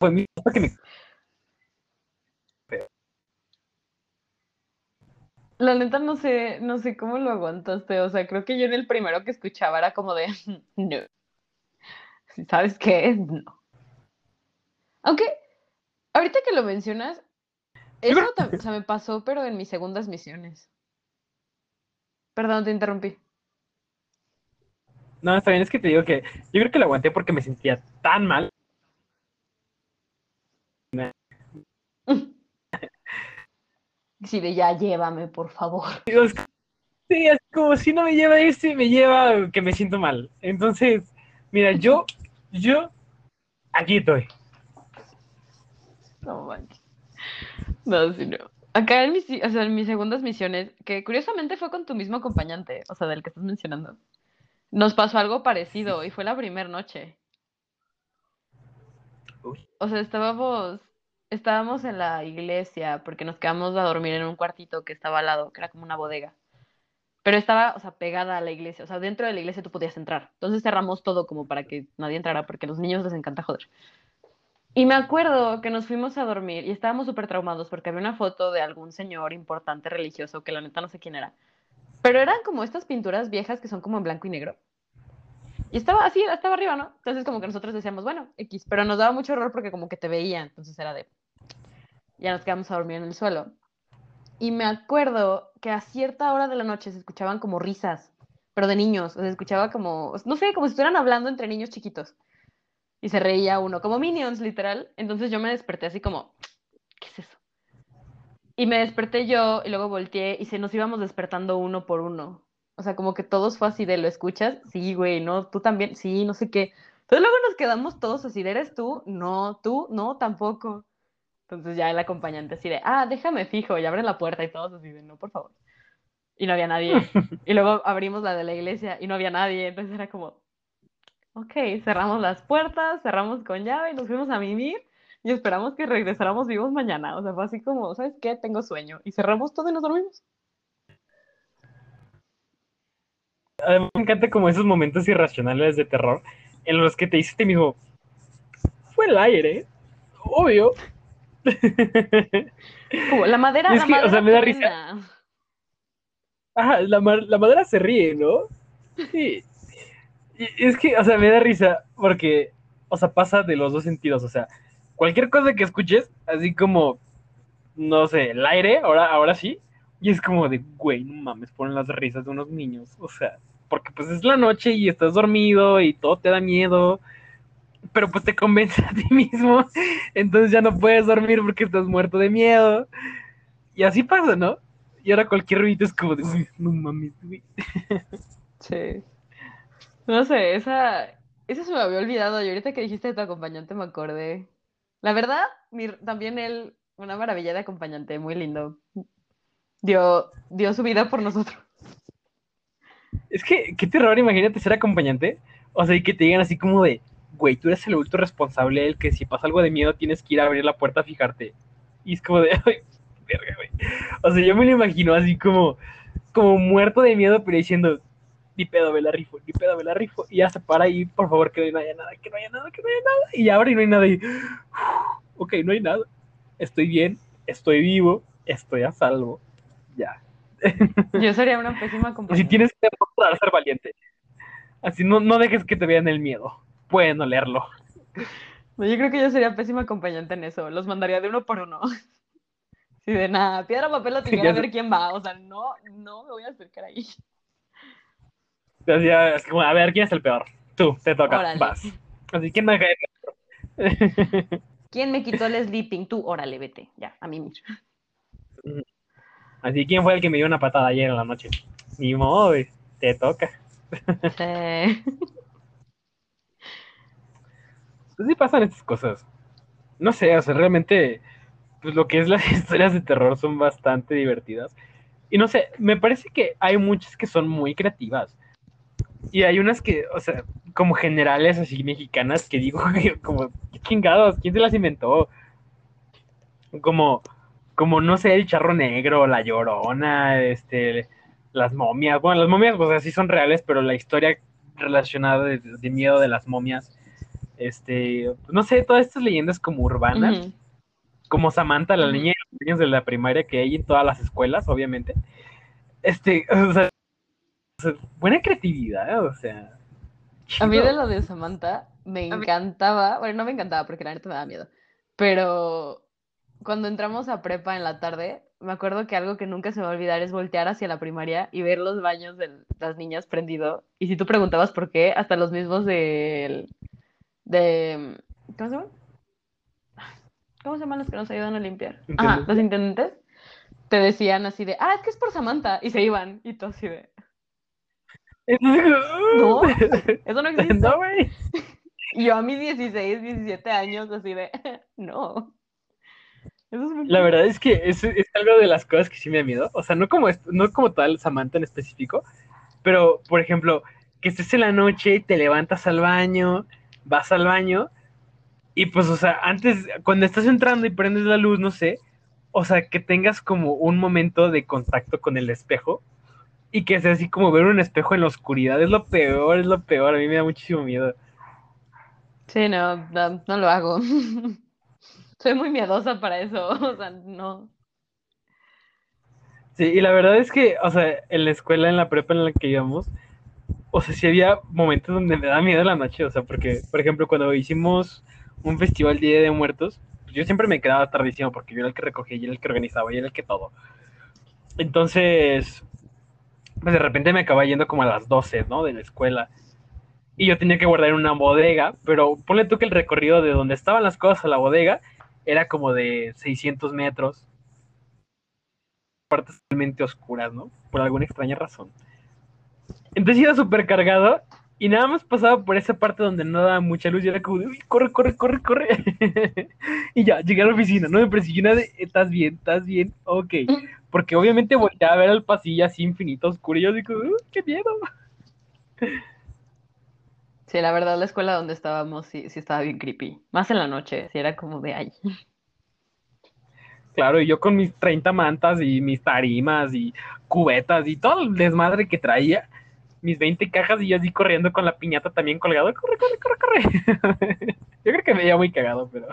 Fue mi que me La neta no sé, no sé cómo lo aguantaste. O sea, creo que yo en el primero que escuchaba era como de no. ¿Sabes qué? No. Aunque, ahorita que lo mencionas, eso o sea, me pasó, pero en mis segundas misiones. Perdón, te interrumpí. No, está bien, es que te digo que yo creo que lo aguanté porque me sentía tan mal. Sí, de ya llévame, por favor. Sí, es como si no me lleva este, me lleva que me siento mal. Entonces, mira, yo, yo, aquí estoy. No manches. No, sí, no. Acá en mis, o sea, en mis segundas misiones, que curiosamente fue con tu mismo acompañante, o sea, del que estás mencionando, nos pasó algo parecido y fue la primera noche. O sea, estábamos estábamos en la iglesia porque nos quedamos a dormir en un cuartito que estaba al lado, que era como una bodega. Pero estaba, o sea, pegada a la iglesia. O sea, dentro de la iglesia tú podías entrar. Entonces cerramos todo como para que nadie entrara porque a los niños les encanta joder. Y me acuerdo que nos fuimos a dormir y estábamos súper traumados porque había una foto de algún señor importante religioso que la neta no sé quién era. Pero eran como estas pinturas viejas que son como en blanco y negro. Y estaba así, estaba arriba, ¿no? Entonces como que nosotros decíamos, bueno, X, pero nos daba mucho horror porque como que te veía, entonces era de, ya nos quedamos a dormir en el suelo. Y me acuerdo que a cierta hora de la noche se escuchaban como risas, pero de niños, se escuchaba como, no sé, como si estuvieran hablando entre niños chiquitos. Y se reía uno, como minions, literal. Entonces yo me desperté así como, ¿qué es eso? Y me desperté yo y luego volteé y se nos íbamos despertando uno por uno. O sea, como que todos fue así de, ¿lo escuchas? Sí, güey, ¿no? Tú también, sí, no sé qué. Entonces luego nos quedamos todos así, ¿eres tú? No, tú, no, tampoco. Entonces ya el acompañante así de, ah, déjame fijo, y abren la puerta y todos así de, no, por favor. Y no había nadie. y luego abrimos la de la iglesia y no había nadie. Entonces era como, ok, cerramos las puertas, cerramos con llave y nos fuimos a mimir y esperamos que regresáramos vivos mañana. O sea, fue así como, ¿sabes qué? Tengo sueño. Y cerramos todo y nos dormimos. Además, me encanta como esos momentos irracionales de terror en los que te dices a ti mismo, fue el aire, obvio, la madera, la madera o sea, me da risa. Ajá, la, la, madera se ríe, ¿no? Sí. Y es que, o sea, me da risa porque, o sea, pasa de los dos sentidos. O sea, cualquier cosa que escuches, así como, no sé, el aire, ahora, ahora sí, y es como de, güey, no mames, ponen las risas de unos niños. O sea, porque pues es la noche y estás dormido y todo te da miedo pero pues te convence a ti mismo, entonces ya no puedes dormir porque estás muerto de miedo. Y así pasa, ¿no? Y ahora cualquier ruido es como de, no mames, Sí. No sé, esa, esa se me había olvidado y ahorita que dijiste de tu acompañante me acordé. La verdad, también él, una maravilla de acompañante, muy lindo. Dio, dio su vida por nosotros. Es que, qué terror, imagínate ser acompañante. O sea, y que te digan así como de, güey, tú eres el adulto responsable, el que si pasa algo de miedo tienes que ir a abrir la puerta a fijarte. Y es como de, ay, verga, güey. O sea, yo me lo imagino así como, como muerto de miedo, pero diciendo, ni pedo, me la rifo, ni pedo, me la rifo. Y ya se para ahí, por favor, que no haya nada, que no haya nada, que no haya nada. Y abre y no hay nada. Y, ok, no hay nada. Estoy bien, estoy vivo, estoy a salvo. Ya. Yo sería una pésima compañera. Si tienes que ser valiente. Así no, no dejes que te vean el miedo pueden olerlo. yo creo que yo sería pésima acompañante en eso. Los mandaría de uno por uno. Sí, de nada, piedra, papel o tijera, a ver quién va. O sea, no, no me voy a acercar ahí. A ver, ¿quién es el peor? Tú, te toca, vas. Así, ¿quién me cae? ¿Quién me quitó el sleeping? Tú, órale, vete. Ya, a mí mismo. Así, ¿quién fue el que me dio una patada ayer en la noche? Ni modo, te toca. Sí. pues sí pasan estas cosas. No sé, o sea, realmente, pues lo que es las historias de terror son bastante divertidas. Y no sé, me parece que hay muchas que son muy creativas. Y hay unas que, o sea, como generales así mexicanas que digo, como, ¿qué chingados? ¿Quién se las inventó? Como, como no sé, el charro negro, la llorona, este, las momias. Bueno, las momias, pues así son reales, pero la historia relacionada de, de miedo de las momias, este, no sé, todas estas leyendas como urbanas, como Samantha, la niña de los niños de la primaria que hay en todas las escuelas, obviamente. Este, o sea, o sea, buena creatividad, o sea. A mí de lo de Samantha me encantaba, bueno, no me encantaba porque la neta me daba miedo, pero cuando entramos a prepa en la tarde, me acuerdo que algo que nunca se me va a olvidar es voltear hacia la primaria y ver los baños de las niñas prendido. Y si tú preguntabas por qué, hasta los mismos del de ¿cómo se llama? ¿Cómo se llaman los que nos ayudan a limpiar? Ajá, los intendentes te decían así de, ah, es que es por Samantha, y se iban, y tú así de, Entonces, no, eso no existe. no, güey. Yo a mis 16, 17 años, así de, no. Eso es muy La verdad es que es, es algo de las cosas que sí me da miedo. O sea, no como, no como tal Samantha en específico, pero, por ejemplo, que estés en la noche y te levantas al baño, vas al baño, y pues, o sea, antes, cuando estás entrando y prendes la luz, no sé, o sea, que tengas como un momento de contacto con el espejo, y que sea así como ver un espejo en la oscuridad, es lo peor, es lo peor, a mí me da muchísimo miedo. Sí, no, no, no lo hago. Soy muy miedosa para eso, o sea, no. Sí, y la verdad es que, o sea, en la escuela, en la prepa en la que íbamos, o sea, sí había momentos donde me da miedo la noche, o sea, porque, por ejemplo, cuando hicimos un festival Día de Muertos, pues yo siempre me quedaba tardísimo porque yo era el que recogía, yo era el que organizaba, yo era el que todo. Entonces, pues de repente me acababa yendo como a las 12, ¿no? De la escuela. Y yo tenía que guardar en una bodega, pero ponle tú que el recorrido de donde estaban las cosas a la bodega era como de 600 metros. Partes totalmente oscuras, ¿no? Por alguna extraña razón. Entonces iba súper cargado y nada más pasaba por esa parte donde no daba mucha luz y era como de, uy, corre, corre, corre, corre. y ya, llegué a la oficina, no me persiguió nada de, ¿estás bien? ¿Estás bien? Ok. Porque obviamente volteaba a ver el pasillo así infinito oscuro y yo digo, "Uy, qué miedo. Sí, la verdad, la escuela donde estábamos sí, sí estaba bien creepy. Más en la noche, sí era como de ay. Claro, y yo con mis 30 mantas y mis tarimas y cubetas y todo el desmadre que traía, mis 20 cajas y yo así corriendo con la piñata también colgado, corre, corre, corre, corre. yo creo que me veía muy cagado, pero...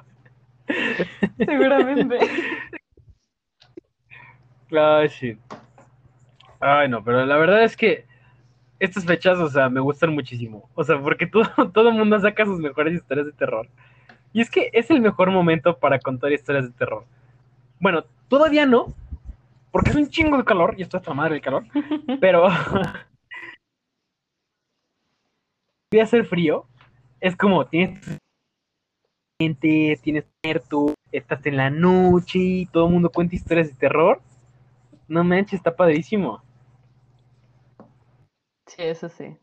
Seguramente. Ay, sí. Ay, no, pero la verdad es que estas fechas, o sea, me gustan muchísimo. O sea, porque todo, todo el mundo saca sus mejores historias de terror. Y es que es el mejor momento para contar historias de terror. Bueno, todavía no, porque es un chingo de calor, y esto es la madre del calor, pero voy a hacer frío, es como tienes tienes tú, estás en la noche y todo el mundo cuenta historias de terror. No manches, está padrísimo. Sí, eso sí.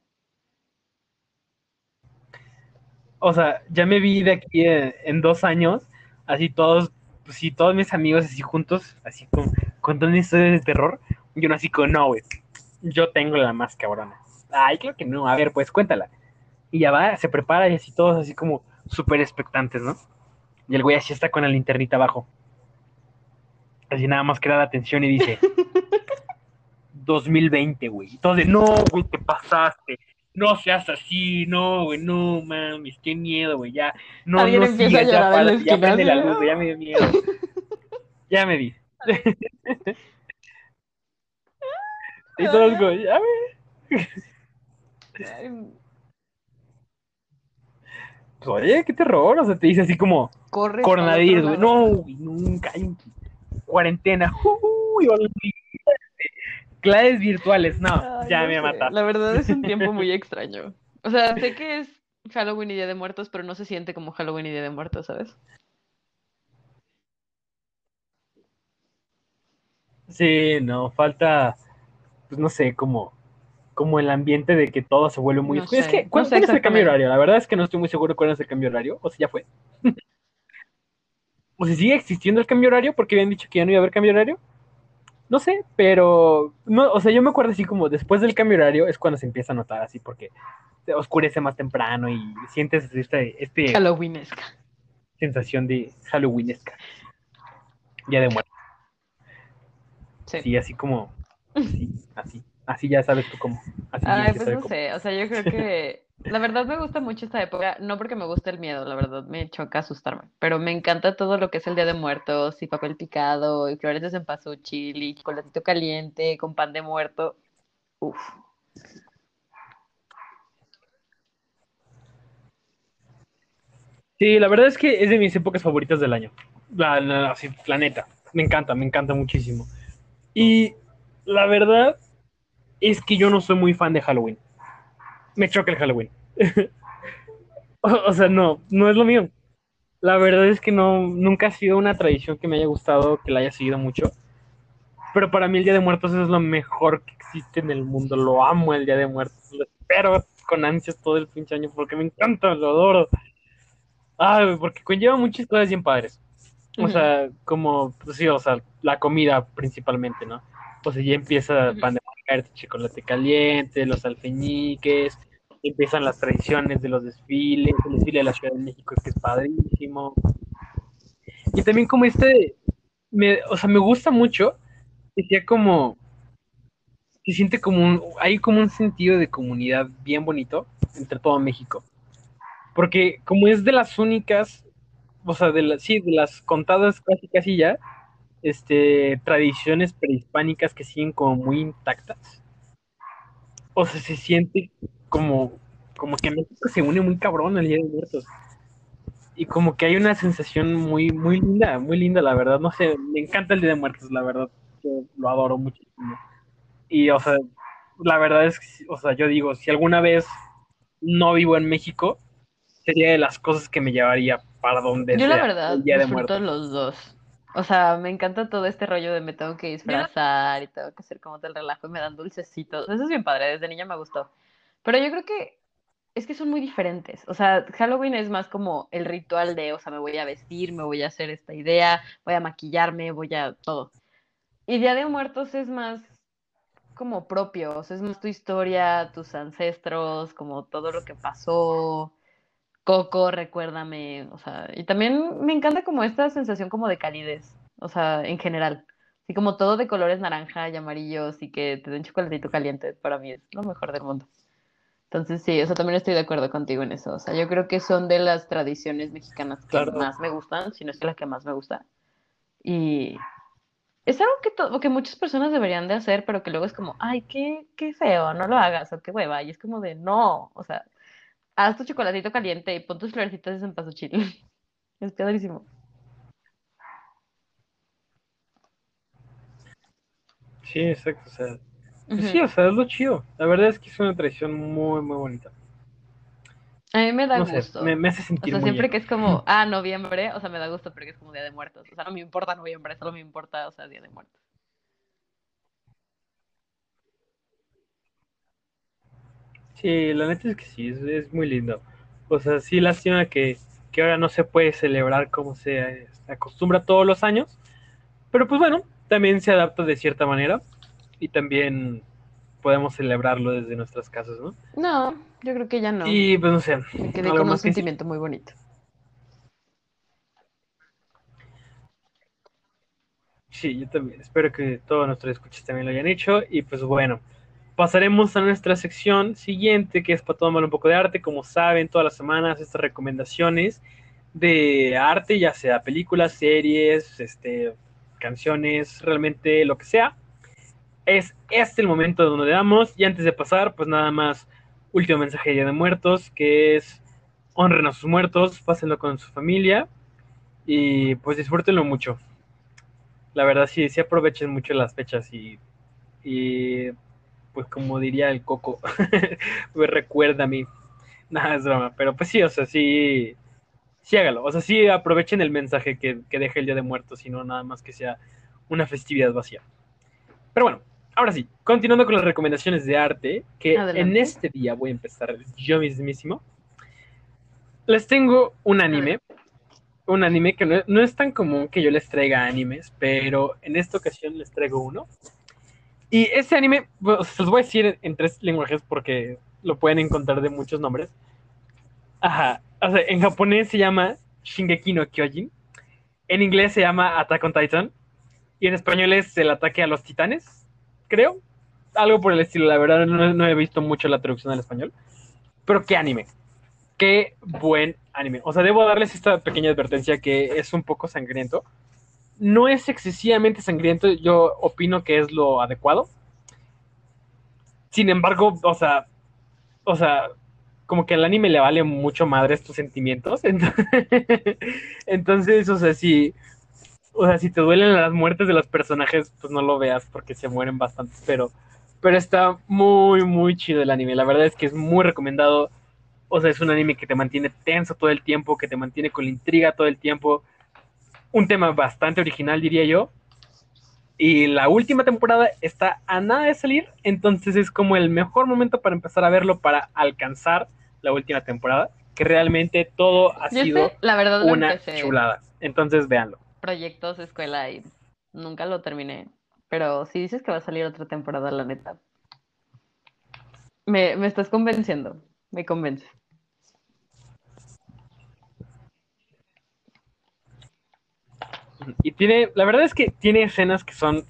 O sea, ya me vi de aquí en, en dos años, así todos, pues sí, todos mis amigos así juntos, así con, contando historias de terror. Y uno así con, no, güey, yo tengo la más cabrona. Ay, claro que no, a ver, pues cuéntala. Y ya va, se prepara y así todos así como súper expectantes, ¿no? Y el güey así está con la linternita abajo. Así nada más queda la atención y dice, 2020, güey. Entonces, no, güey, te pasaste. No seas así, no, güey, no, mames, qué miedo, güey, ya. No, Alguien no empieza a sigas, ya, en la ya prende la luz, güey, ya me dio miedo. ya me vi. y todos como, ya me... Oye, qué terror, o sea, te dice así como, coronavirus, güey, lado. no, güey, nunca, hay cuarentena, uy, clases virtuales, no, Ay, ya no me sé, mataste. La verdad es un tiempo muy extraño. O sea, sé que es Halloween y Día de Muertos, pero no se siente como Halloween y Día de Muertos, ¿sabes? Sí, no, falta, pues no sé, como, como el ambiente de que todo se vuelve muy No oscuro. Es que, no ¿cuál, sé cuál es el cambio horario? La verdad es que no estoy muy seguro cuál es el cambio horario, o si ya fue. o si sigue existiendo el cambio horario, porque habían dicho que ya no iba a haber cambio horario. No sé, pero, no, o sea, yo me acuerdo así como después del cambio horario es cuando se empieza a notar así, porque oscurece más temprano y sientes este, este Halloweenesca. sensación de Halloweenesca. Día de muerte. Sí. Sí, así como, así, así, así ya sabes tú cómo. Así Ay, pues no cómo. sé, o sea, yo creo que la verdad me gusta mucho esta época, no porque me guste el miedo, la verdad me choca asustarme, pero me encanta todo lo que es el Día de Muertos y papel picado y flores de cempasúchil y chocolatito caliente con pan de muerto. Uf. Sí, la verdad es que es de mis épocas favoritas del año. La, la, así, la neta. Me encanta, me encanta muchísimo. Y la verdad es que yo no soy muy fan de Halloween. Me choca el Halloween. o, o sea, no, no es lo mío. La verdad es que no, nunca ha sido una tradición que me haya gustado, que la haya seguido mucho. Pero para mí el Día de Muertos es lo mejor que existe en el mundo. Lo amo el Día de Muertos. Lo espero con ansias todo el pinche año porque me encanta, lo adoro. Ah, porque conlleva muchas cosas bien padres. O sea, como, pues sí, o sea, la comida principalmente, ¿no? O sea, ya empieza Ujú. pan de muerte, chocolate caliente, los alfeñiques, empiezan las tradiciones de los desfiles, el desfile de la Ciudad de México que es padrísimo. Y también como este, me, o sea, me gusta mucho sea como, se siente como un, hay como un sentido de comunidad bien bonito entre todo México. Porque como es de las únicas, o sea, de las, sí, de las contadas casi casi ya, este, tradiciones prehispánicas que siguen como muy intactas. O sea, se siente como, como que México se une muy cabrón al Día de Muertos. Y como que hay una sensación muy, muy linda, muy linda, la verdad. No sé, me encanta el Día de Muertos, la verdad. Yo lo adoro muchísimo. Y, o sea, la verdad es que, o sea, yo digo, si alguna vez no vivo en México, sería de las cosas que me llevaría para donde Yo la sea, verdad el Día de Muertos. los dos. O sea, me encanta todo este rollo de me tengo que disfrazar y tengo que hacer como tal relajo y me dan dulcecitos. Eso es bien padre, desde niña me gustó. Pero yo creo que es que son muy diferentes. O sea, Halloween es más como el ritual de, o sea, me voy a vestir, me voy a hacer esta idea, voy a maquillarme, voy a todo. Y Día de Muertos es más como propio, o sea, es más tu historia, tus ancestros, como todo lo que pasó. Coco, recuérdame, o sea, y también me encanta como esta sensación como de calidez, o sea, en general. Así como todo de colores naranja y amarillos y que te den chocolatito caliente, para mí es lo mejor del mundo. Entonces sí, o sea, también estoy de acuerdo contigo en eso. O sea, yo creo que son de las tradiciones mexicanas que Claro. más me gustan, si no es que la que más me gusta. Y es algo que, to- que muchas personas deberían de hacer, pero que luego es como, ay, qué, qué feo, no lo hagas, o qué hueva. Y es como de, no, o sea, haz tu chocolatito caliente y pon tus florecitas de cempasúchil. Es padrísimo. Sí, exacto. O sea, pues sí, o sea, es lo chido. La verdad es que es una tradición muy, muy bonita. A mí me da No sé, gusto. me, me hace O sentir sea, muy siempre bien. que es como, ah, noviembre, o sea, me da gusto porque es como Día de Muertos. O sea, no me importa noviembre, solo me importa, o sea, Día de Muertos. Sí, la neta es que sí, es, es muy lindo. O sea, sí, lástima que, que ahora no se puede celebrar como se eh, acostumbra todos los años. Pero pues bueno, también se adapta de cierta manera y también podemos celebrarlo desde nuestras casas, ¿no? No, yo creo que ya no. Y pues no sé, Me quedé con un sentimiento muy bonito. Sí, yo también. Espero que todos nuestros escuchas también lo hayan hecho. Y pues bueno, pasaremos a nuestra sección siguiente, que es para tomar un poco de arte. Como saben, todas las semanas estas recomendaciones de arte, ya sea películas, series, este, canciones, realmente lo que sea. Es este el momento donde le damos. Y antes de pasar, pues nada más, último mensaje de de Muertos, que es honren a sus muertos, pásenlo con su familia y pues disfrútenlo mucho la verdad sí, sí aprovechen mucho las fechas y pues como diría el coco, pues recuerda a mí. Nada, es broma, pero pues sí, o sea, sí, sí hágalo, o sea, sí aprovechen el mensaje que, que deja el Día de Muertos y no nada más que sea una festividad vacía. Pero bueno, ahora sí, continuando con las recomendaciones de arte, que Adelante. en este día voy a empezar yo mismísimo. Les tengo un anime un anime que no, no es tan común que yo les traiga animes, pero en esta ocasión les traigo uno. Y ese anime, se los voy a decir en tres lenguajes porque lo pueden encontrar de muchos nombres. Ajá, o sea, en japonés se llama Shingeki no Kyojin, en inglés se llama Attack on Titan, y en español es El ataque a los titanes, creo. Algo por el estilo, la verdad no, no he visto mucho la traducción al español. Pero qué anime, qué buen anime. O sea, debo darles esta pequeña advertencia que es un poco sangriento. No es excesivamente sangriento, yo opino que es lo adecuado. Sin embargo, o sea, o sea, como que al anime le vale mucho madre estos sentimientos. Entonces, o sea, si, o sea, si te duelen las muertes de los personajes, pues no lo veas porque se mueren bastantes, pero, pero está muy, muy chido el anime. La verdad es que es muy recomendado. O sea, es un anime que te mantiene tenso todo el tiempo, que te mantiene con la intriga todo el tiempo. Un tema bastante original, diría yo. Y la última temporada está a nada de salir, entonces es como el mejor momento para empezar a verlo para alcanzar la última temporada, que realmente todo ha Yo sido este, la verdad, una chulada. Entonces véanlo. Proyectos, escuela y nunca lo terminé. Pero si dices que va a salir otra temporada, la neta. Me, me estás convenciendo. Me convence. Y tiene, la verdad es que tiene escenas que son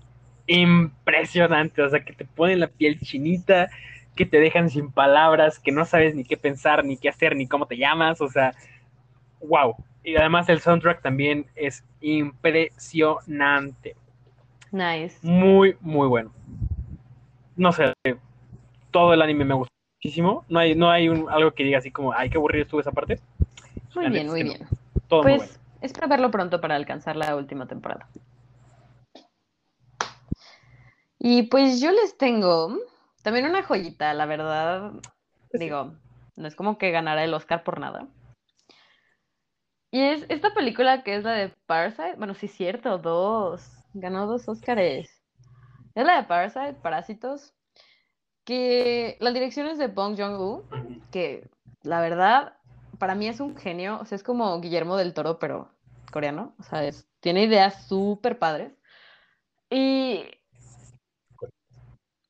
impresionantes, o sea, que te ponen la piel chinita, que te dejan sin palabras, que no sabes ni qué pensar, ni qué hacer, ni cómo te llamas, o sea, wow. Y además el soundtrack también es impresionante. Nice. Muy, muy bueno. No sé, todo el anime me gusta muchísimo. No hay, no hay un, algo que diga así como, ay, qué aburrido estuvo esa parte. Muy La bien, muy no. bien. Todo muy Pues bueno. Espero verlo pronto para alcanzar la última temporada. Y pues yo les tengo también una joyita, la verdad. Digo, no es como que ganara el Oscar por nada. Y es esta película que es la de Parasite. Bueno, sí es cierto, dos. Ganó dos Oscars. Es la de Parasite, Parásitos. Que la dirección es de Bong Joon-ho, que la verdad para mí es un genio, o sea, es como Guillermo del Toro, pero coreano, o sea, es- tiene ideas súper padres. Y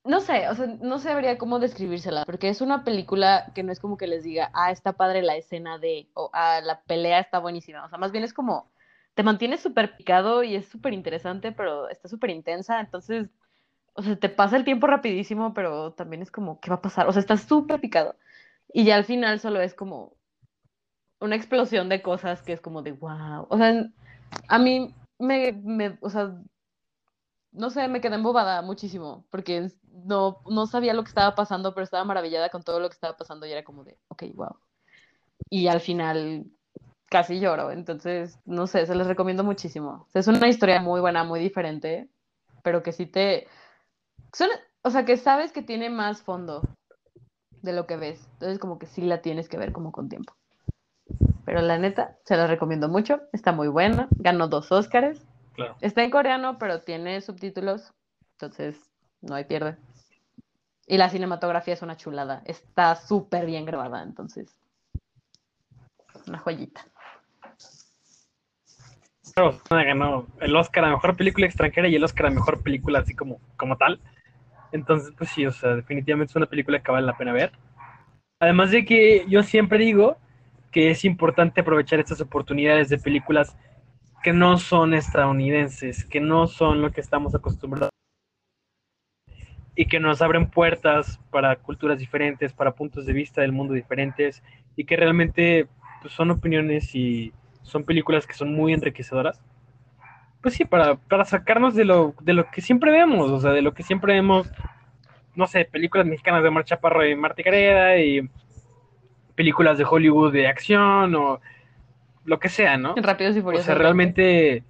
no sé, o sea, no sabría cómo describírsela, porque es una película que no es como que les diga, ah, está padre la escena de, o ah, la pelea está buenísima, o sea, más bien es como, te mantienes súper picado y es súper interesante, pero está súper intensa, entonces, o sea, te pasa el tiempo rapidísimo, pero también es como, ¿qué va a pasar? O sea, estás súper picado. Y ya al final solo es como una explosión de cosas que es como de wow. O sea, a mí me, me o sea, no sé, me quedé embobada muchísimo porque no, no sabía lo que estaba pasando, pero estaba maravillada con todo lo que estaba pasando y era como de, ok, wow. Y al final casi lloro, entonces, no sé, se les recomiendo muchísimo. Es una historia muy buena, muy diferente, pero que sí te... son- o sea, que sabes que tiene más fondo de lo que ves. Entonces, como que sí la tienes que ver como con tiempo. Pero la neta, se la recomiendo mucho. Está muy buena. Ganó dos Óscares. Claro. Está en coreano, pero tiene subtítulos. Entonces, no hay pierde. Y la cinematografía es una chulada. Está súper bien grabada. Entonces, una joyita. Claro, ganó el Oscar a Mejor Película Extranjera y el Oscar a Mejor Película así como, como tal. Entonces, pues sí, o sea, definitivamente es una película que vale la pena ver. Además de que yo siempre digo que es importante aprovechar estas oportunidades de películas que no son estadounidenses, que no son lo que estamos acostumbrados y que nos abren puertas para culturas diferentes, para puntos de vista del mundo diferentes y que realmente pues, son opiniones y son películas que son muy enriquecedoras. Pues sí, para, para sacarnos de lo, de lo que siempre vemos, o sea, de lo que siempre vemos, no sé, películas mexicanas de Mar Chaparro y Marta Gareda y películas de Hollywood de acción o lo que sea, ¿no? Rápidos y O Furiosos. sea, realmente.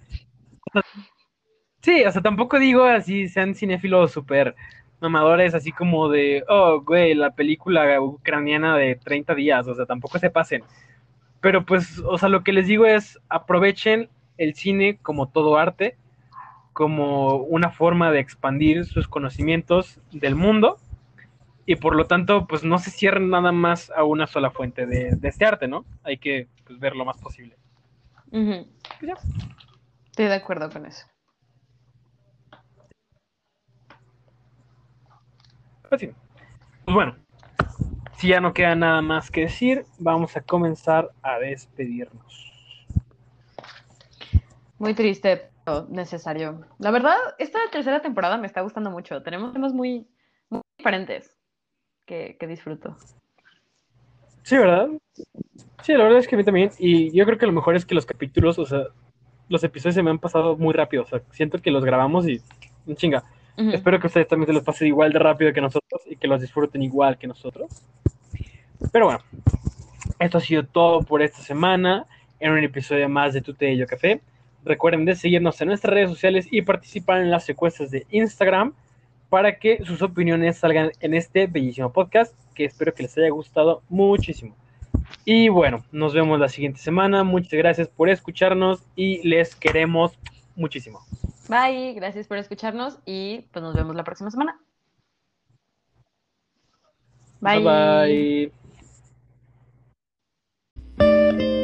Sí, o sea, tampoco digo así, sean cinéfilos súper mamadores, así como de, oh, güey, la película ucraniana de 30 días, o sea, tampoco se pasen. Pero pues, o sea, lo que les digo es, aprovechen el cine como todo arte, como una forma de expandir sus conocimientos del mundo, y por lo tanto, pues no se cierren nada más a una sola fuente de, de este arte, ¿no? Hay que pues, ver lo más posible. Pues ya. Estoy de acuerdo con eso. Pues sí. Pues bueno, si ya no queda nada más que decir, vamos a comenzar a despedirnos. Muy triste, pero necesario. La verdad, esta tercera temporada me está gustando mucho. Tenemos temas muy, muy diferentes que, que disfruto. Sí, ¿verdad? Sí, la verdad es que a mí también. Y yo creo que lo mejor es que los capítulos, o sea, los episodios se me han pasado muy rápido. O sea, siento que los grabamos y chinga. Ujú. Espero que ustedes también se les pase igual de rápido que nosotros y que los disfruten igual que nosotros. Pero bueno, esto ha sido todo por esta semana en un episodio más de Tute y Yo Café. Recuerden de seguirnos en nuestras redes sociales y participar en las encuestas de Instagram para que sus opiniones salgan en este bellísimo podcast que espero que les haya gustado muchísimo. Y bueno, nos vemos la siguiente semana. Muchas gracias por escucharnos y les queremos muchísimo. Bye, gracias por escucharnos y pues nos vemos la próxima semana. bye. bye.